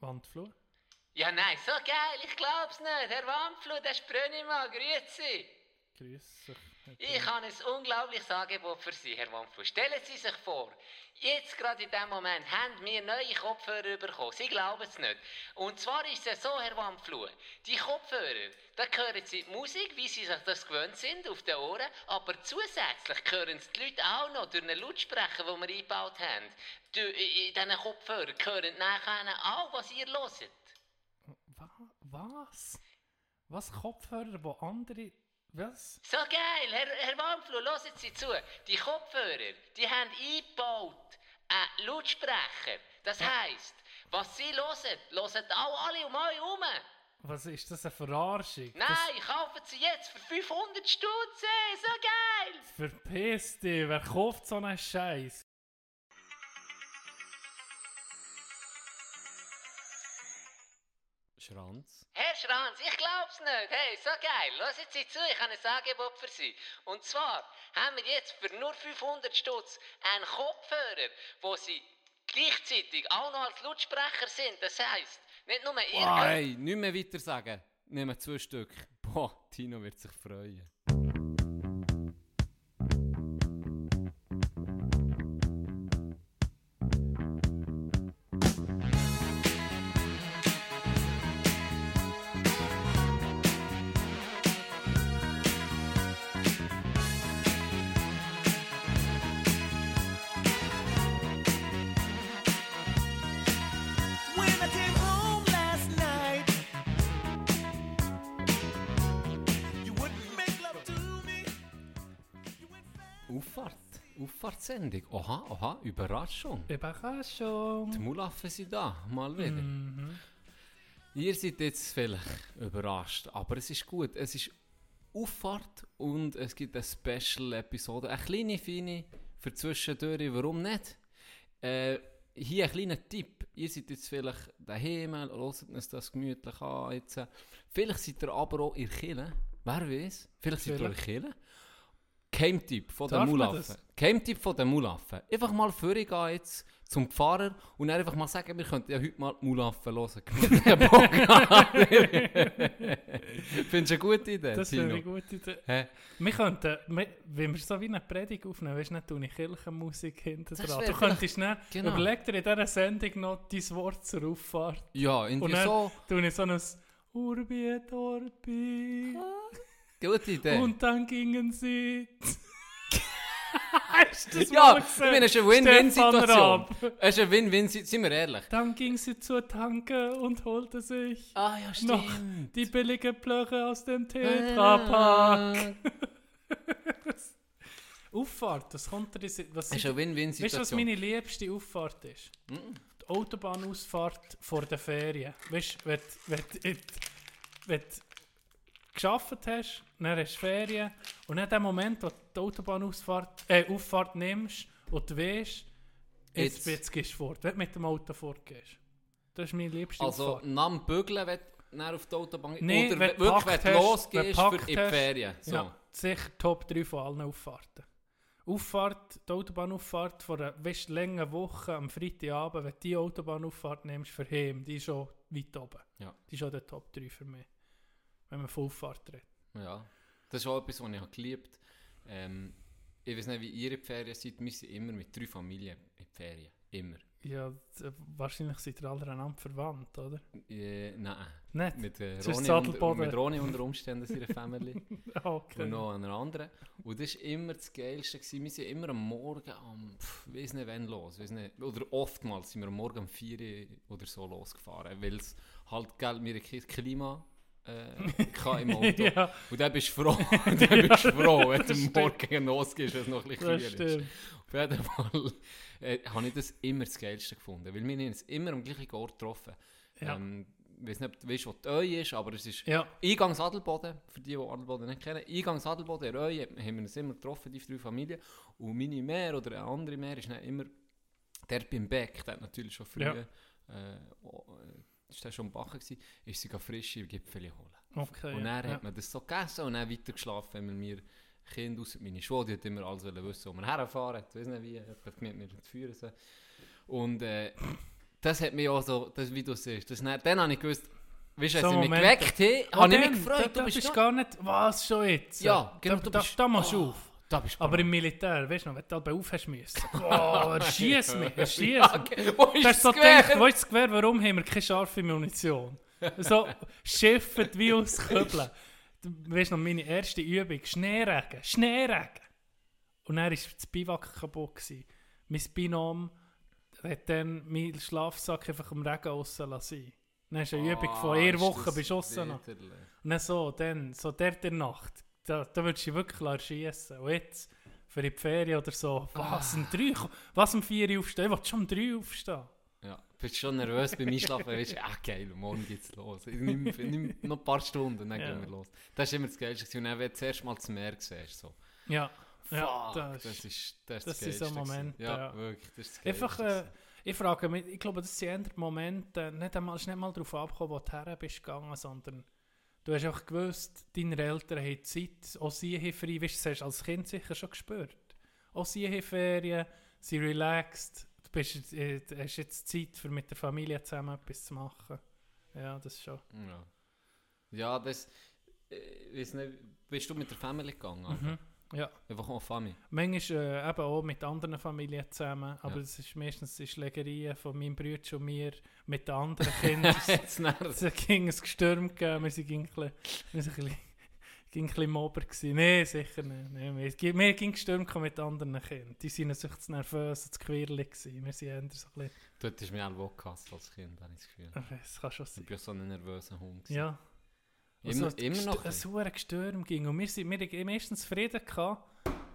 Wandflur? Ja, nein, so geil, ich glaub's nicht. Herr Wandflut, der ist Brönnimann, grüezi. Grüß dich. Ich habe ein unglaubliches Angebot für Sie, Herr Wandflut. Stellen Sie sich vor, jetzt gerade in diesem Moment haben wir neue Kopfhörer bekommen. Sie glauben es nicht. Und zwar ist es so, Herr Wandflut, die Kopfhörer, da hören Sie die Musik, wie Sie sich das gewöhnt sind, auf den Ohren, aber zusätzlich hören es die Leute auch noch durch einen Lautsprecher, den wir eingebaut haben. In diesen Kopfhörern hören nachher auch, was ihr hört. Wa was? Was Kopfhörer, wo andere... Was? So geil, Herr, Herr Wamflu, hören Sie zu. Die Kopfhörer, die haben eingebaut einen Lautsprecher. Das heisst, was Sie hören, hören auch alle um euch herum. Was ist das eine Verarschung? Nein, kaufen Sie jetzt für 500 Stutz, ey, so geil. Das verpiss dich, wer kauft so einen Scheiß? Schranz. Herr Schranz, ich glaub's nicht. Hey, so geil. Hören Sie zu, ich habe ein Angebot für Sie. Und zwar haben wir jetzt für nur 500 Stutz einen Kopfhörer, wo Sie gleichzeitig auch noch als Lautsprecher sind. Das heisst, nicht nur ihr könnt- hey, nicht mehr weiter sagen. Nehmen zwei Stück. Boah, Tino wird sich freuen. Auffahrtssendung. Oha, oha, Überraschung. Die Überraschung. Mulaffen sind da, mal wieder. Mhm. Ihr seid jetzt vielleicht überrascht, aber es ist gut. Es ist Auffahrt und es gibt eine Special-Episode. Eine kleine, feine für zwischendurch. Warum nicht? Äh, hier ein kleiner Tipp. Ihr seid jetzt vielleicht daheim, hört euch das gemütlich an. Jetzt. Vielleicht seid ihr aber auch in der Kirche. Wer weiß? Vielleicht seid ihr in der Kirche. Geheimtipp von den Mulaffen. das? Geheimtipp von den Mulaffen. Einfach mal vorgehen jetzt zum Pfarrer und dann einfach mal sagen, wir könnten ja heute mal die Mulaffen hören. Findest du eine gute Idee, Das wäre eine gute Idee. Hä? Wir könnten, wir- wenn wir so wie eine Predigt aufnehmen, weißt du nicht, tue ich Kirchenmusik hinten Das dran. Du könntest nicht, Genau. überleg dir in dieser Sendung noch dein Wort zur Auffahrt. Ja, Und irgendwie dann so. tue ich so ein Urbi et Orbi. Gute Idee. Und dann gingen sie. Hast du das ja, mal ich meine, es ist eine Win-Win-Situation. Es ist eine Win-Win-Situation. Sind wir ehrlich? Dann ging sie zur Tanke und holte sich Ah ja, noch die billige Plöche aus dem Tetrapack. Auffahrt, das kommt dir Es ist eine Weißt du, was Win-Win-Situation. meine liebste Auffahrt ist? Die Autobahnausfahrt vor der Ferien. Weißt du, wenn, wenn, wenn, wenn gearbeitet hast, dann hast du Ferien und dann der Moment, wo du die Autobahnausfahrt äh, Auffahrt nimmst und du weißt, Jetzt. jetzt, gehst du fort, wenn du mit dem Auto fortgehst. Das ist meine liebste Also, Auffahrt. nach dem Bügeln, wenn du dann auf die Autobahn Nee, Oder wenn du wirklich, wenn du losgehst wenn du für in die. Ferien. So. Ja, sicher Top 3 von allen Auffahrten. Auffahrt, die Autobahnauffahrt vor einer weißt, langen Woche am Freitagabend, wenn du die Autobahnauffahrt nimmst für Heim, die ist schon weit oben. Ja. Die ist schon der Top 3 für mich. Wenn man von Auffahrt redet. Ja, das ist auch etwas, was ich habe geliebt ähm, Ich weiß nicht, wie ihr in die Ferien seid. Wir sind immer mit drei Familien in die Ferien. Immer. Ja, wahrscheinlich seid ihr alle einander verwandt, oder? Äh, nein. Nicht? Mit, äh, Roni unter, mit Ronny unter Umständen seiner Family. Okay. Und noch einer anderen. Und das war immer das Geilste. Gewesen. Wir sind immer am Morgen am, pff, weiss nicht wann los. Weiss nicht, oder oftmals sind wir am Morgen um 4 Uhr oder so losgefahren. Weil es halt, gell, wir haben kein Klima äh, im Auto. ja, Und dann bist du froh, dann bist du froh wenn du Morgen losgehst, wenn es noch ein bisschen kühler ist. Auf jeden Fall äh, habe ich das immer das Geilste gefunden. Weil wir haben uns immer am gleichen Ort getroffen. Ja. Ähm, ich weiß nicht, ob du weißt, wo die Öi ist, aber es ist Ja, Eingangs Adelboden, für die, die Adelboden nicht kennen. Eingangs Adelboden, in Röhe, haben wir uns immer getroffen, die drei Familien. Und meine Mehr oder eine andere Mehr ist dann immer der beim Beck, der hat natürlich schon früher, Ja. äh, äh, ist der schon am Bachen gewesen, ist sogar frische Gipfel holen. okay. und dann ja. hat man das so gegessen und dann weiter geschlafen, weil wir Kinder, außer meine Schwester, die hat immer alles wollen wissen, wo wir herfahren, ich weiß nicht wie, jemand mit mir zu führen. So. Und äh, das hat mich auch so, das, wie du siehst, das, dann, dann habe ich gewusst, weißt du, als So sie mich geweckt haben, Oh, habe ich mich gefreut, Da, du da bist da. gar nicht, was schon jetzt? Ja, genau, da, du da, bist- da machst du Oh, auf. Da du Aber im Militär, weißt du noch, wenn du halb aufhast müssen. Oh, er schießt mich, er schießt mich. Wo ist Du hast so das Gewehr? gedacht, wo ist das Gewehr, warum haben wir keine scharfe Munition? So schiffet wie aus Köbeln. Du weißt noch, meine erste Übung, Schneeregen, Schneeregen. Und dann war das Biwak kaputt. Gewesen. Mein Binom hat dann meinen Schlafsack einfach im Regen aussen lassen. Dann ist eine Übung von Ah, einer Woche das widerlich. Und dann so, dann, so der der Nacht, da, da würdest du wirklich erschießen. Und jetzt, für die Ferien oder so, was, um drei, was um vier Uhr aufstehen? Ich will schon um drei aufstehen. Ja, bist schon nervös beim Einschlafen, weißt du, ah geil, morgen geht's los. Ich nimm, nimm noch ein paar Stunden, dann Ja. gehen wir los. Das ist immer das Geilste. Und dann, wenn du zuerst mal das Meer siehst, so. Ja, ja Fuck, das, das, ist das, das ist so. Momente, Ja, ja. wirklich, das ist das Einfach, äh, ich frage mich, ich glaube, das sind Momente, nicht einmal, ist nicht mal darauf abgekommen, wo du her bist gegangen, sondern du hast auch gewusst, deine Eltern haben Zeit, auch sie haben frei, weißt, du, das hast du als Kind sicher schon gespürt. Auch sie haben Ferien, sie relaxed, du bist, äh, hast jetzt Zeit, für mit der Familie zusammen etwas zu machen. Ja, das ist schon. Ja, ja das... äh, Ich weiß nicht, bist du mit der Family gegangen? Mhm. Ja. Einfach auch Family. Manchmal äh, eben auch mit anderen Familien zusammen, aber Ja. es ist meistens die Schlägerien von meinem Bruder und mir mit den anderen Kindern. Es ging ein Gestürm gegeben, wir waren ein bisschen, wir sind ein bisschen, ein bisschen Mobber. Nein, sicher nicht. Nee, wir, wir ging Gestürm mit anderen Kindern. Die waren sich zu nervös und zu quirlig. Wir sind eher so ein bisschen, Du hättest mich auch gehasst als Kind, habe ich das Gefühl. es kann schon Ich sein. bin so ein nervöser Hund. gewesen. Ja. Immer, Also, immer noch. Ein sauer Gestürm ging. Und wir sind wir hatten meistens Frieden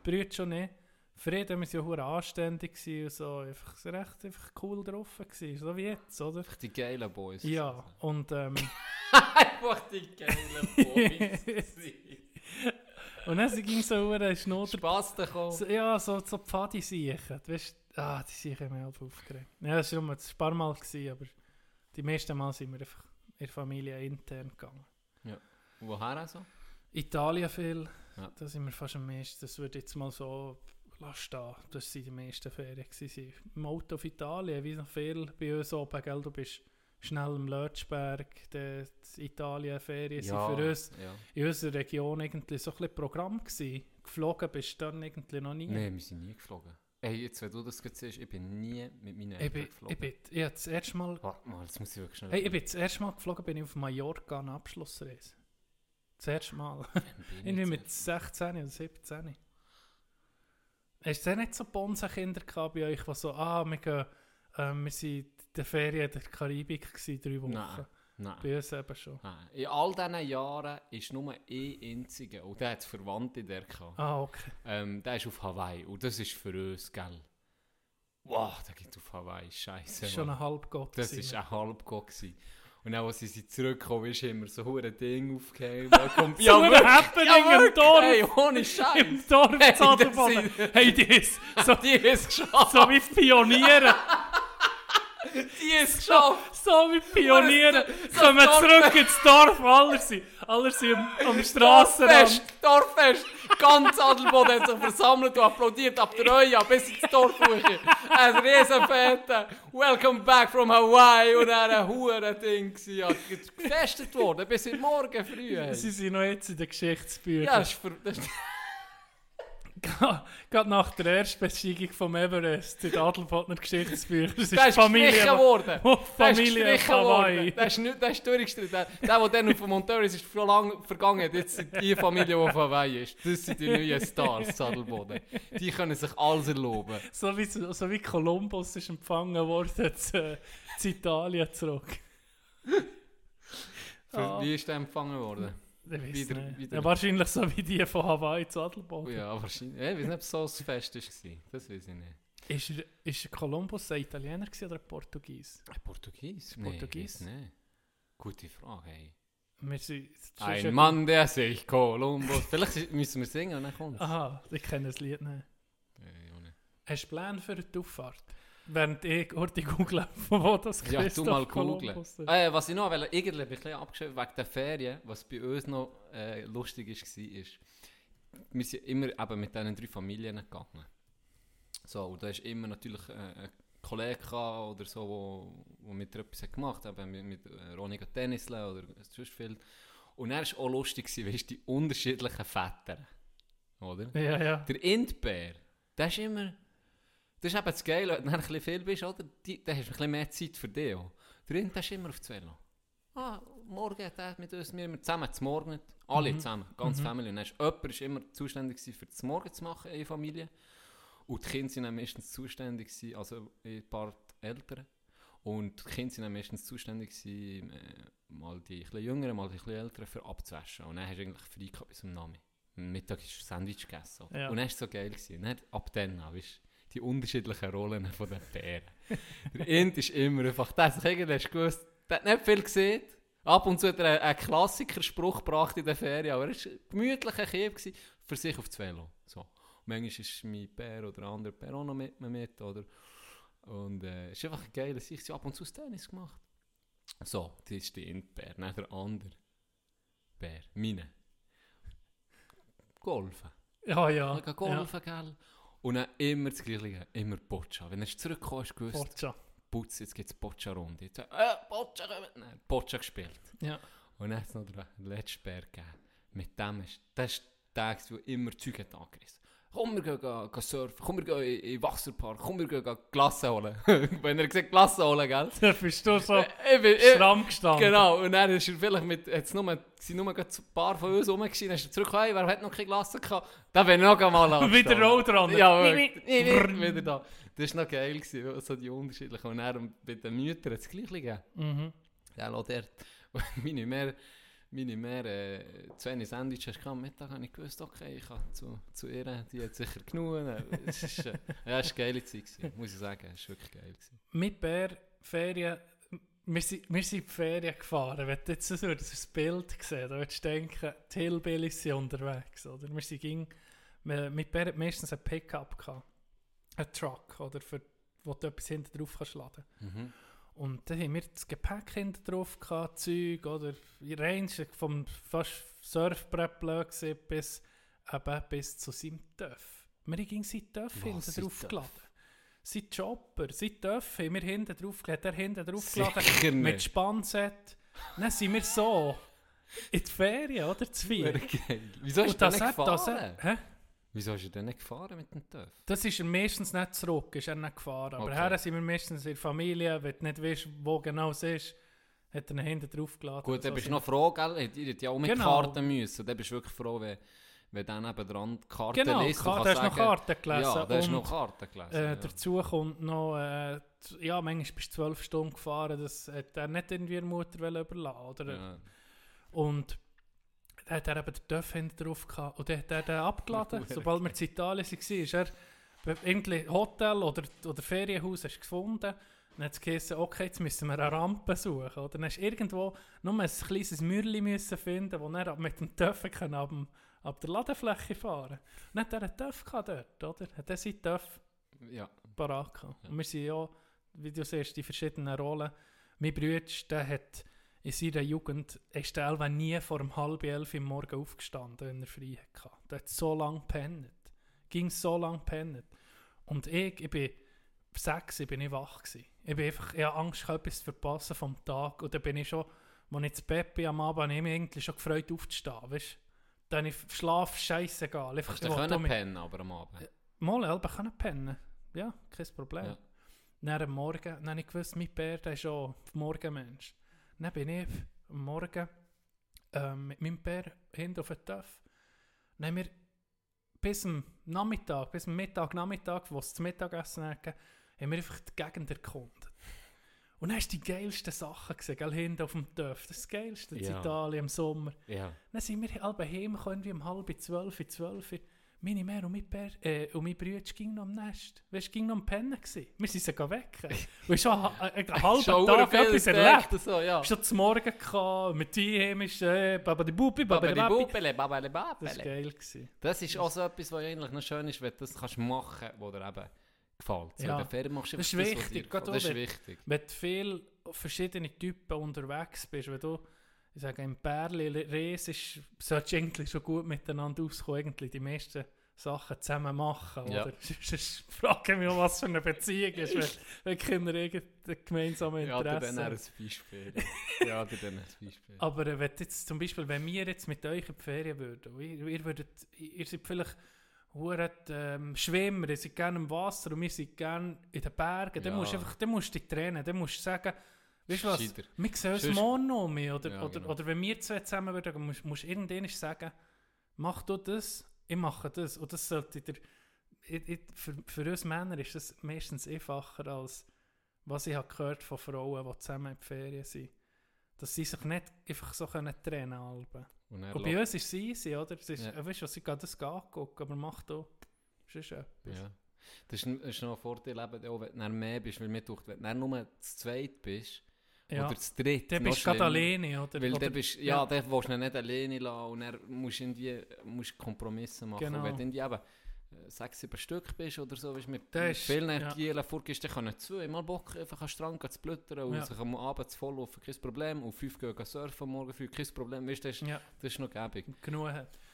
Brüder schon nicht. Frieden, wir waren ja anständig und so. Einfach, so recht einfach cool drauf gewesen. So wie jetzt, oder? Die geilen Boys. Ja, und ähm, Einfach die geilen Boys. und dann ging so hure ist not Spaß bekommen. So, ja, so, so Pfadi siechen. Du weißt, ah, die Siechen haben mich aufgeregt. Ja, das war ein paar Mal, gewesen, aber die meisten Mal sind wir einfach in der Familie intern gegangen. Woher also? Italien viel, Ja. da sind wir fast am meisten. Das würde jetzt mal so lass stehen. Das waren die meisten Ferien. Gewesen. Im Auto auf Italien, wie noch viel bei uns oben, gell? Du bist schnell im Lötschberg, die Italien-Ferien sind für uns Ja. in unserer Region irgendwie so ein bisschen Programm gewesen. Geflogen bist du dann irgendwie noch nie. Nein, wir sind nie geflogen. Ey, jetzt, wenn du das siehst, ich bin nie mit meinen Ich Eltern ich geflogen. bin, ich das erste Mal, Warte mal, jetzt muss ich wirklich schnell... hey, ich bin das erste Mal geflogen, bin ich auf Mallorca eine Abschlussreise. Das erste Mal. Bin Irgendwie jetzt- mit 16 oder 17. Hast du nicht so Bonsenkinder gehabt bei euch, die so, ah, wir gehen, ähm, wir sind in der Ferien in der Karibik gewesen, drei Wochen. Nein, nein. Bei uns eben schon. nein. In all diesen Jahren ist nur ein einziger, und der hat Verwandte der gehabt. Ah, okay. Ähm, der ist auf Hawaii, und das ist für uns, gell? Wow, der geht auf Hawaii, scheiße. Das war schon ein Halbgott. Das war ein Halbgott. Und dann, als sie zurückgekommen ist, wir so ein Ding aufgehängt. Kommt, So ein Happening im Dorf. Hey, ohne Scheiß. Im Dorf Hey, zu das Adelboden. sind- Hey, das, so, Die ist geschafft. so wie Pioniere. Die ist geschafft. So wie Pioniere So kommen Dorf- zurück ins Dorf. Alle sind, alle sind am, am Strassenrand. Dorffest, Dorffest. Ganz Adelboden hat sich versammelt und applaudiert ab der Euja bis ins Dorf hoch. Ein Riesenfette Welcome back from Hawaii und dann ein hure Ding. gewesen, Ja, gefestet worden bis in morgen früh. Sie sind noch jetzt in den Geschichtsbüchern. Ja, das ist das ist, Gerade nach der Erstbesteigung vom Everest in den Adelbodner Geschichtsbüchern. Das ist das ist Familie. gestrichen worden. Oh, ist Familie Hawaii. Der ist, nicht, der ist durchgestritten. Der, der, dann auf dem Monteurus ist, schon lange vergangen. Jetzt sind die Familie, die auf Hawaii ist. Das sind die neuen Stars, Sadelboden. Die können sich alles erlauben. So wie, so wie Kolumbus ist empfangen worden zu, zu Italien zurück. Für, Ah. Wie ist der empfangen worden? Wieder- wieder- Ja, wahrscheinlich so wie die von Hawaii zu Adelboden. Ja, wahrscheinlich. Ich weiß nicht, ob es so ein Fest war. Das weiß ich nicht. Ist, er, ist Kolumbus ein Italiener oder ein Portugies? Ein Portugies? Portugies? Nee. Gute Frage, hey. Sind, Ein Mann, der sich Kolumbus... Vielleicht müssen wir singen und dann kommt. Aha, ich kenne das Lied nicht. Ja, ja, nicht. Hast du Pläne für die Auffahrt? Während ich heute google, von wo das Ja, du Christoph mal googeln. Kolumbus ist. Äh, was ich noch wollte, irgendwie ein bisschen abgeschrieben wegen der Ferien, was bei uns noch äh, lustig ist, war, ist, wir sind immer eben mit diesen drei Familien gegangen. So, und da ist immer natürlich äh, ein Kollegen gehabt oder so, wo, wo mit dir etwas hat gemacht hat, mit, mit äh, Ronika Tennisle oder sonst viel. Und er war auch lustig, gewesen, weißt, du, die unterschiedlichen Väter. Oder? Ja, ja. Der Indbär, der ist immer... Das ist eben das Geile, wenn du ein bisschen viel bist, oder? Die, dann hast du ein bisschen mehr Zeit für dich auch. Der Ind, der ist immer auf das Velo. Ah, morgen hat er mit uns, wir, wir zusammen zum Morgen, alle Mhm. zusammen, ganz Mhm. Familie. Und dann ist, jemand ist immer zuständig für das Morgen zu machen in der Familie. Und die Kinder sind dann meistens zuständig also ein paar Eltern. Und die Kinder sind dann meistens zuständig gewesen, äh, mal die bisschen Jüngeren, mal die bisschen Älteren, für abzuwaschen. Und dann hast du eigentlich frei gehabt bis zum Nami. Am Mittag ist Sandwich gegessen. Ja. Und dann war es so geil. Gewesen. Und dann, ab dann, an, weißt, die unterschiedlichen Rollen von den Bären. der Int ist immer einfach, sich irgendwie hast du gewusst, der hat nicht viel gesehen. Ab und zu hat er einen, Klassikerspruch gebracht in der Ferien, aber er war ein gemütlicher Kind gewesen, für sich auf das Velo. So. Manchmal ist mein Bär oder ein anderer Bär auch noch mit mir mit, oder? Und äh, es ist einfach geil, dass ich ab und zu das Tennis gemacht So, das ist der Int-Bär, nicht der andere Bär, meine. Golfen. Ja, ja. Ich golfen, gell? Und dann immer das Gleiche, immer Boccia. Wenn er du ja. gewusst, Forza. putz, jetzt gibt es Boccia-Runde. Jetzt, äh, Boccia. Nein, Boccia gespielt. Ja. Und dann hat es noch den letzten Bär gegeben. Mit dem ist, das ist der, der immer Zeug hat angerissen. Komm, wir gehen, gehen, gehen surfen, komm, wir gehen in, in den Wasserpark, komm, wir gehen, gehen Glasse holen. Wenn er gesagt Glasse holen, gell? Da bist du so Ich bin, ich, stramm gestanden. Genau, und dann ist er vielleicht mit, jetzt nur, sind nur ein paar von uns rumgeschieden, dann ist er zurück, hey, wer hat noch keine Glasse gehabt? Da bin ich noch mal Und wieder anstehen. roll dran. Ja, wieder da. Das war noch geil, gewesen, so die unterschiedlichen. Und dann bei den Müttern hat es gleich gegeben. Mhm. Ja, lass dort. meine mehr, meine mehr äh, zwei Sandwiches gehabt. Am Mittag habe ich gewusst, okay, ich kann zu, zu ihr, die hat sicher genug. Es ist, äh, ja, es war eine geile Zeit, gewesen, muss ich sagen. Es war wirklich geil. Gewesen. Mit Bär, Ferien, wir sind, wir sind in die Ferien gefahren. Wenn du jetzt so das Bild siehst, dann würdest du denken, die Hillbillies sind unterwegs. Oder? Wir sind ging, mit Bär hat meistens ein Pickup gehabt. Ein Truck, oder? Für, wo du etwas hinten drauf kannst laden. Mhm. Und dann haben wir das Gepäck hinten drauf gehabt, Zeug, oder? Range vom fast Surfbrett bis, eben, bis zu seinem Töff. Wir haben seinen Töff hinten drauf geladen. Sein Chopper, sein Töff haben wir hinten drauf geladen, er hinten drauf geladen. Mit. Spannset. Dann sind wir so in die Ferien, oder? Zu geil. Wieso denn das nicht das gefahren? hä? Wieso hast du denn nicht gefahren mit dem TÜV? Das ist er meistens nicht zurück, ist er nicht gefahren. Aber Okay. her sind wir meistens in der Familie, wenn du nicht weißt, wo genau es ist, hat er ihn hinten drauf geladen. Gut, dann So bist du noch froh, gell? Ihr hättet ja auch mit Genau. Karten müssen. Dann bist du wirklich froh, wenn, wenn dann eben dran die Karte Genau, liest. Ka- und da hast du noch sagen- Karten gelesen. Ja, da hast du noch Karten gelesen. äh, ja. Dazu kommt noch, äh, z- ja, manchmal bist du zwölf Stunden gefahren, das hat er nicht irgendwie der Mutter wollen überlassen oder? Ja. Und dann hat er eben den Töff hinten drauf gehabt und dann hat er den abgeladen. Sobald wir in Italien waren, ist er irgendwie Hotel oder, oder Ferienhaus hast gefunden. Dann hat es geheißen, okay, jetzt müssen wir eine Rampe suchen. Oder dann hast du irgendwo nur ein kleines Mürli müssen finden, wo er mit dem Töff kann ab, dem, ab der Ladefläche fahren Dann hat er einen Töff gehabt dort, oder? Hat er seinen Töff ja. parat gehabt. Ja. Und wir sind ja, wie du siehst, die verschiedenen Rollen. Mein Bruder, der hat in seiner Jugend, ist der Elva nie vor um halb elf im Morgen aufgestanden, wenn er frei hatte. Der hat so lange gepennt. Ging so lange gepennt. Und ich, ich bin sechs, ich bin nicht wach gewesen. Ich bin einfach, ich hatte Angst, gehabt, etwas zu verpassen vom Tag. Und dann bin ich schon, als ich ins Bett bin am Abend, ich mich eigentlich schon gefreut aufzustehen, weißt? Dann ich Schlaf scheißegal. Einfach, Hast du ich können um- pennen, aber am Abend? Mal, Elbe können pennen. Ja, kein Problem. Ja. Dann am Morgen, dann habe ich gewusst, mein Bär, der ist schon Morgenmensch. Dann bin ich am Morgen ähm, mit meinem Bär hinten auf den Töff. Dann haben wir bis am Nachmittag, bis am Mittag, Nachmittag, wo es zum Mittagessen hatten, haben wir einfach die Gegend erkundet. Und dann hast du die geilsten Sachen gesehen, gell, hinten auf dem Töff. Das das Geilste in Ja. Italien im Sommer. Ja. Dann sind wir alle heimgekommen, irgendwie um halb zwölf, zwölf. Meine Mehr und mein, Bär, äh, und mein Bruder ging noch am Nest. Weißt du, ging noch am Pennen. Gewesen. Wir sind sie weg. Und schon einen halben Tag etwas erlebt. So, ja. Schon zum Morgen gehabt, mit dir ist äh, Baba die Bubi, Baba die Babi. Babele, Das war geil. Gewesen. Das ist auch so etwas, was eigentlich noch schön ist, wenn du das kannst machen kannst, was dir eben gefällt. So Ja. machst du Das ist was wichtig, gefällt. Das ist wenn- wichtig. Wenn du viele verschiedene Typen unterwegs bist, wenn du, ich sage, im Bärli Reis ist, solltest du eigentlich schon gut miteinander auskommen. Eigentlich die meisten Sachen zusammen machen. Ja. Oder? Sonst frage ich mich, was für eine Beziehung ist, wenn, wenn Kinder irgendein gemeinsames Ja, oder Interesse dann ein haben. Beispiel. ja, dann ein Beispiel. Aber äh, wenn jetzt zum Beispiel, wenn wir jetzt mit euch in die Ferien würden, ihr, ihr, würdet, ihr seid vielleicht hure ähm, Schwimmer, ihr seid gerne im Wasser und wir sind gerne in den Bergen, dann Ja. musst du einfach, dann musst du dich trennen, dann musst du sagen, weißt du was, Gescheiter. wir sehen uns morgen noch mehr, oder, Ja, oder, genau. oder wenn wir zwei zusammen würden, musst du irgendwann sagen, mach du das, ich mache das, und das sollte der, ich, ich, für, für uns Männer ist das meistens einfacher, als was ich habe gehört von Frauen, die zusammen in die Ferien sind. Dass sie sich nicht einfach so können trennen können. Und Und bei uns ist es easy, oder? Es ist, Ja. ja. weißt du, was, ich gehe das angucken, aber mach da sonst etwas. Ja. Das ist, ist noch ein Vorteil, eben, auch wenn du mehr bist, weil mir tut, wenn du nur zu zweit bist, Ja. oder zu dritt, Dann bist du gerade alleine, oder? Weil oder bist, ja, ja. dann willst du nicht alleine lassen und dann musst du irgendwie musst Kompromisse machen. Genau. Und wenn du irgendwie eben äh, sechs, sieben Stück bist oder so, weißt, mit, Das mit vielen ja. Energien vorgehst, dann können zwei mal Bock einfach an den Strand zu blüttern und Ja. sich am Abend zu volllaufen, kein Problem. Und fünf gehen surfen, morgen früh, kein Problem. Weißt, das, ist, ja, das ist noch gäbig. genug.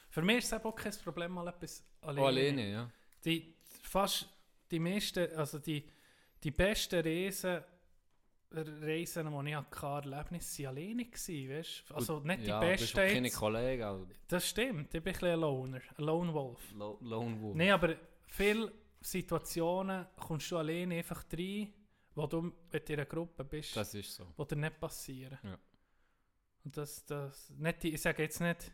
Für mich ist es eben auch kein Problem, mal etwas alleine. Auch alleine, ja. Die, fast die meisten, also die, die besten Reisen, Reisen, die ich hatte, Erlebnisse, waren alleine weißt du? Also nicht die ja, besten auch keine. Kollegen, also Das stimmt, ich bin ein bisschen ein Loner, ein Lone Wolf. Lo Lone Wolf. Nein, aber viele Situationen kommst du alleine einfach rein, wo du mit in einer Gruppe bist, Das ist so. die dir nicht passieren. Ja. Und das, das, nicht die, ich sage jetzt nicht,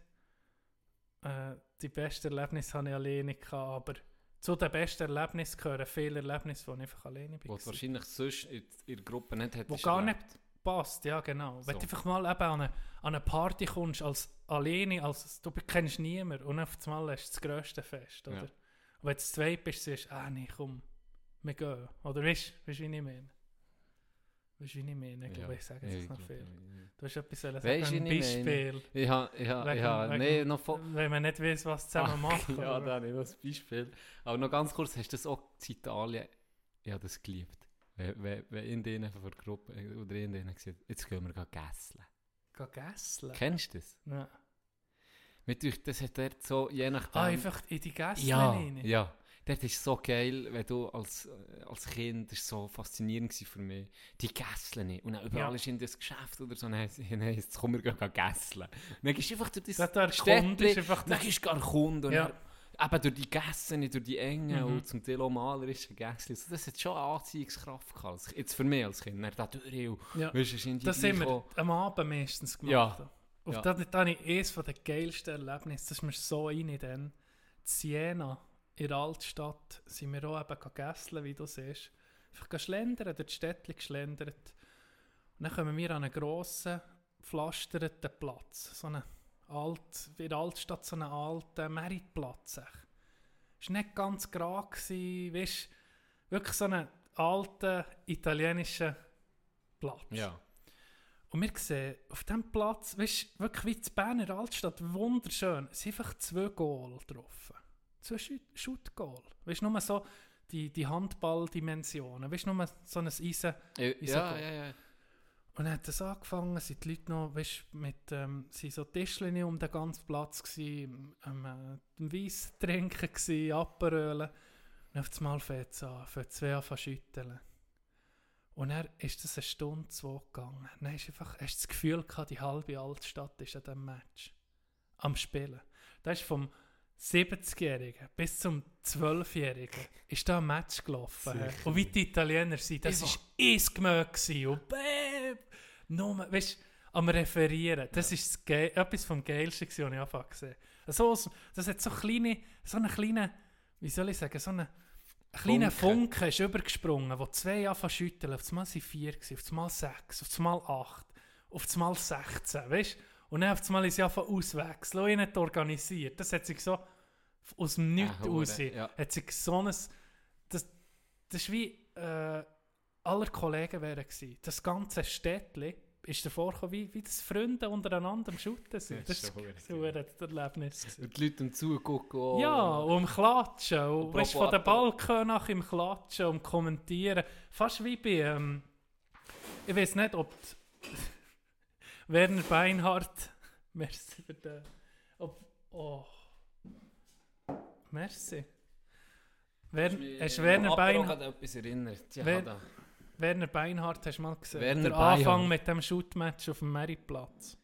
äh, die besten Erlebnisse habe ich alleine gehabt, aber zu den besten Erlebnissen gehören viele Erlebnisse, wo ich einfach alleine bin. Gewesen. wahrscheinlich sonst in, in der Gruppe nicht hättest Wo gar erlebt. nicht passt, ja genau. Wenn So. du einfach mal eben an eine, an eine Party kommst, als alleine, als du kennst niemanden und auf einmal hast du das grösste Fest, oder? Ja. Und wenn du zu zweit bist, sagst du, ah nee, komm, wir gehen. Oder weißt du, wie ich meine? Weißt du, wie ich meine? Ich glaube, ich sage Ja, jetzt noch viel. ja, ja. Du hast etwas sagen, Weisst, ein ich? Beispiel. Ich habe, ich habe, Wegen- wegen- nee, noch voll... Wenn man nicht weiß, was zusammen Ah, machen. ja, oder? da habe ich ein Beispiel. Aber noch ganz kurz, hast du das auch in Italien, ich habe das geliebt. Wenn, in denen von der Gruppe, äh, oder in denen gesagt, jetzt gehen wir. Geh Gässeln. Kennst du das? Ja. Mit euch, das hat dort so, je nachdem... Ah, einfach in die Gässeln ja, rein. ja. Das ist so geil, wenn du als, äh, als Kind, das war so faszinierend für mich, die Gässeln. Und dann überall Ja. ist in das Geschäft oder so, dann heisst es, jetzt komm, wir gehen gässeln. Und dann gehst du einfach durch das Da Kunde ist einfach dann gehst du gar Kunden und Ja. eben durch die Gassen, durch die engen Mhm. und zum Teil auch malerischen Gässchen. Also das hat schon eine Anziehungskraft gehabt. Jetzt für mich als Kind. Da durch und Ja. weißt, sind die Das haben wir am Abend meistens gemacht. Ja. Und Ja. da, da habe ich eines der geilsten Erlebnisse, das ist mir so rein dann. In Siena, in der Altstadt, sind wir auch eben gegessen, wie du siehst. Einfach schlendern, durch die Städtchen geschlendert. Und dann kommen wir an einen grossen, pflasterten Platz. So einen alt, wie in der Altstadt so einen alten Meritplatz. Es war nicht ganz gerade, weißt, wirklich so einen alten italienischen Platz. Ja. Und wir sehen auf diesem Platz, weißt wirklich wie die Berner Altstadt, wunderschön, es sind einfach zwei Goal drauf. Zwei Shoot- Shoot-Goal. Weißt du, nur so die, die Handball-Dimensionen. Weißt du, nur so ein Eisen. Ja, so ja, ja, ja. Und dann hat das angefangen, sind die Leute noch, weißt mit, ähm, sind so Tischchen um den ganzen Platz gewesen, ähm, äh, Weiss trinken gewesen, Aperölen. Und auf einmal fängt es an, fängt zwei an zu schütteln. Und dann ist das eine Stunde, zwei gegangen. Dann hast du einfach, hast das Gefühl gehabt, die halbe Altstadt ist an diesem Match. Am Spielen. Da ist vom 70-Jährigen bis zum 12-Jährigen ist da ein Match gelaufen. hä? Und wie die Italiener sind, das war gewesen. Und bäm, nur, weißt, am Referieren. Das ist das Ge etwas vom Geilsten, was ich anfangs gesehen habe. So, das hat so kleine, so einen kleinen, wie soll ich sagen, so einen kleinen Funke. Funke ist übergesprungen, wo zwei anfangen zu schütteln. Auf einmal sind vier, auf einmal sechs, auf einmal acht, auf einmal 16, weißt du? Und dann auf einmal ist sie anfangen auswechseln, und ich nicht organisiert. Das hat sich so aus dem Nichts hure, raus, ja. hat sich so ein, das, das ist wie, äh, aller Kollegen wären gewesen. Das ganze Städtli ist davor gekommen, wie, wie das Freunde untereinander am Shooten sind. Das Das ist ein Erlebnis. gewesen. Und die Leute am Zugucken. auch. Ja, und Klatschen. Und, Und weißt, von den. Balkon nach im Klatschen und Kommentieren. Fast wie bei, ähm, ich weiß nicht, ob die Werner Beinhardt, merci für den, ob, oh, merci. Wer, hast Werner, Apero Bein, gerade etwas erinnert. Ja, Wer- da. Werner Beinhardt hast du mal gesehen? Werner Der Anfang Beinhardt. mit dem Shootmatch auf dem Meritplatz.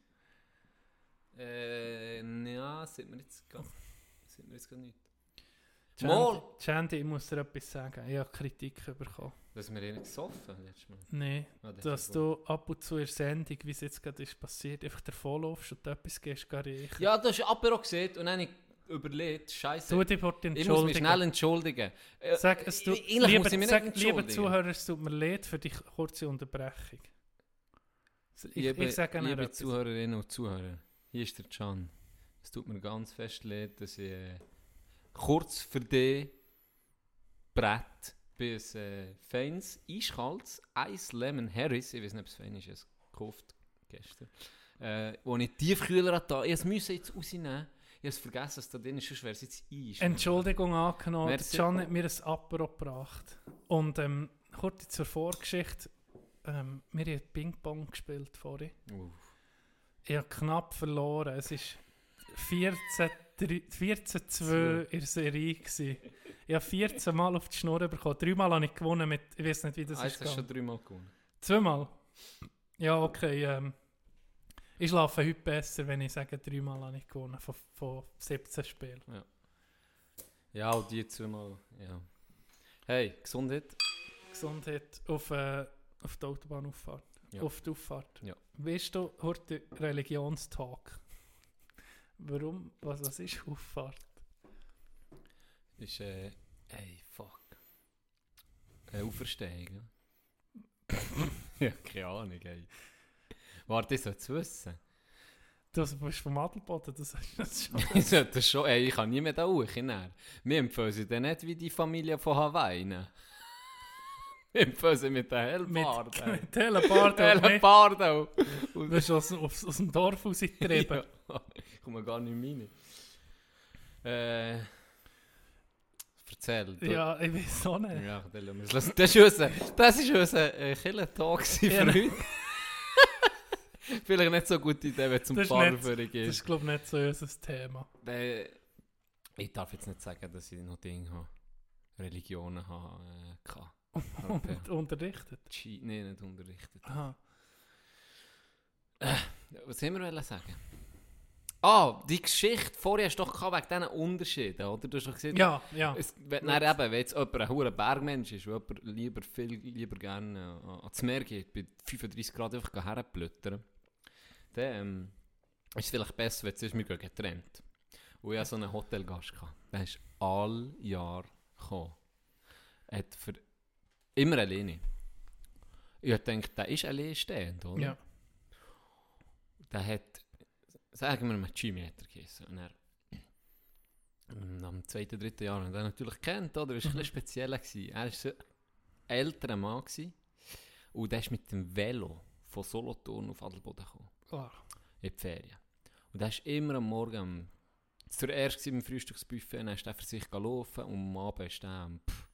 Äh, ja, sieht mir jetzt gar sieht mir jetzt gar nicht. Chandy, Mal! Ich muss dir etwas sagen. Ich habe Kritik bekommen. Dass wir ihn gesoffen letztes Mal. Nein, Ah, das dass du ab und zu in der Sendung, wie es jetzt gerade ist passiert, einfach davonlaufst und etwas gehst, gar nicht. Ja, du hast Apero gesehen und dann habe ich überlegt, scheiße. Du dich vor Ich muss mich entschuldigen. schnell entschuldigen. Äh, Sag, es tut, eigentlich lieber, muss ich mich sag, nicht entschuldigen. Zuhörer, es tut mir leid für die kurze Unterbrechung. Ich, liebe, ich sage liebe etwas. Zuhörerinnen und Zuhörer, hier ist der Can. Es tut mir ganz fest leid, dass ich äh, kurz für dich Brett bis äh, feins, eiskaltes Ice Lemon Harris, ich weiß nicht, ob es fein ist, es gekauft gestern, äh, wo ich Tiefkühler hatte, ich musste jetzt rausnehmen. Ich habe es vergessen, dass da drin ist, sonst wäre es jetzt Eis. Entschuldigung angenommen, Merci. Can hat mir ein Apero gebracht. Und ähm, kurz zur Vorgeschichte. Ähm, wir haben Ping-Pong gespielt vorhin. Uff. Ich habe knapp verloren. Es war 14 drei- 14-2 in der Serie. Gewesen. Ich habe 14 Mal auf die Schnur bekommen. Dreimal habe ich gewonnen mit, ich weiß nicht, wie das Ah, ist jetzt hast schon dreimal gewonnen. Zweimal? Ja, okay. Ähm, ich schlafe heute besser, wenn ich sage, dreimal habe ich gewonnen von, von 17 Spielen. Ja, und die zweimal, ja. Hey, Gesundheit. Gesundheit auf, äh, auf die Autobahnauffahrt. Ja. Auf die Auffahrt. Ja. Weißt du, heute Religionstalk. Warum? Was, was ist Auffahrt? Ist, äh, ey, fuck. Äh, Auferstehung, ja? keine Ahnung, ey. Warte, ich sollte es wissen. Du bist vom Adelboden, das hast du das schon. ich sollte das schon, ey, ich kann nie mehr da hoch, ne? Wir empfehlen sie dann nicht wie die Familie von Hawaii, ne? Wir empfehlen sie mit Hellbart, ey. mit Hellebardo. Hellbart auch. Du bist aus, aus, aus dem Dorf rausgetrieben. Ja, komme gar nicht mehr rein. Äh... Erzähl. du- Ja, ich weiß auch nicht. Ja, dann lassen wir es lassen. Das ist unser, das ist unser äh, Killentalk gewesen Ja. für heute. Vielleicht nicht so eine gute Idee, wenn es zum Das ist Pfarrführung Das geht. ist, glaube ich, nicht so unser Thema. Äh, ich darf jetzt nicht sagen, dass ich noch Dinge habe, Religionen habe. Äh. Und unterrichtet. Nein, nicht unterrichtet. Aha. Was haben wir sagen? Ah, die Geschichte vorher hast du doch gehabt wegen diesen Unterschieden, oder? Du hast doch gesehen, Ja, ja. Es, wenn, dann eben, wenn jetzt jemand ein hoher Bergmensch ist, und jemand lieber, viel lieber gerne äh, ans Meer geht, bei 35 Grad einfach herblüttern, dann ähm, ist es vielleicht besser, wenn es ist, wir gehen getrennt. Und ich hatte so einen Hotelgast, gehabt. der ist all Jahr gekommen. Er Hat für immer alleine. Ich gedacht, der ist allein stehend, oder? ja. Der hat, sagen wir mal, Jimmy hat er geheißen. Und er, ähm, am zweiten, dritten Jahr, und er natürlich kennt, oder? Das war ein spezieller. Gewesen. Er war so ein älterer Mann. Gewesen, und der ist mit dem Velo von Solothurn auf Adelboden gekommen, Klar. in die Ferien. Und er ist immer am Morgen, am, zuerst gewesen im Frühstücksbuffet, dann ist er für sich gelaufen und am Abend ist er am, pff,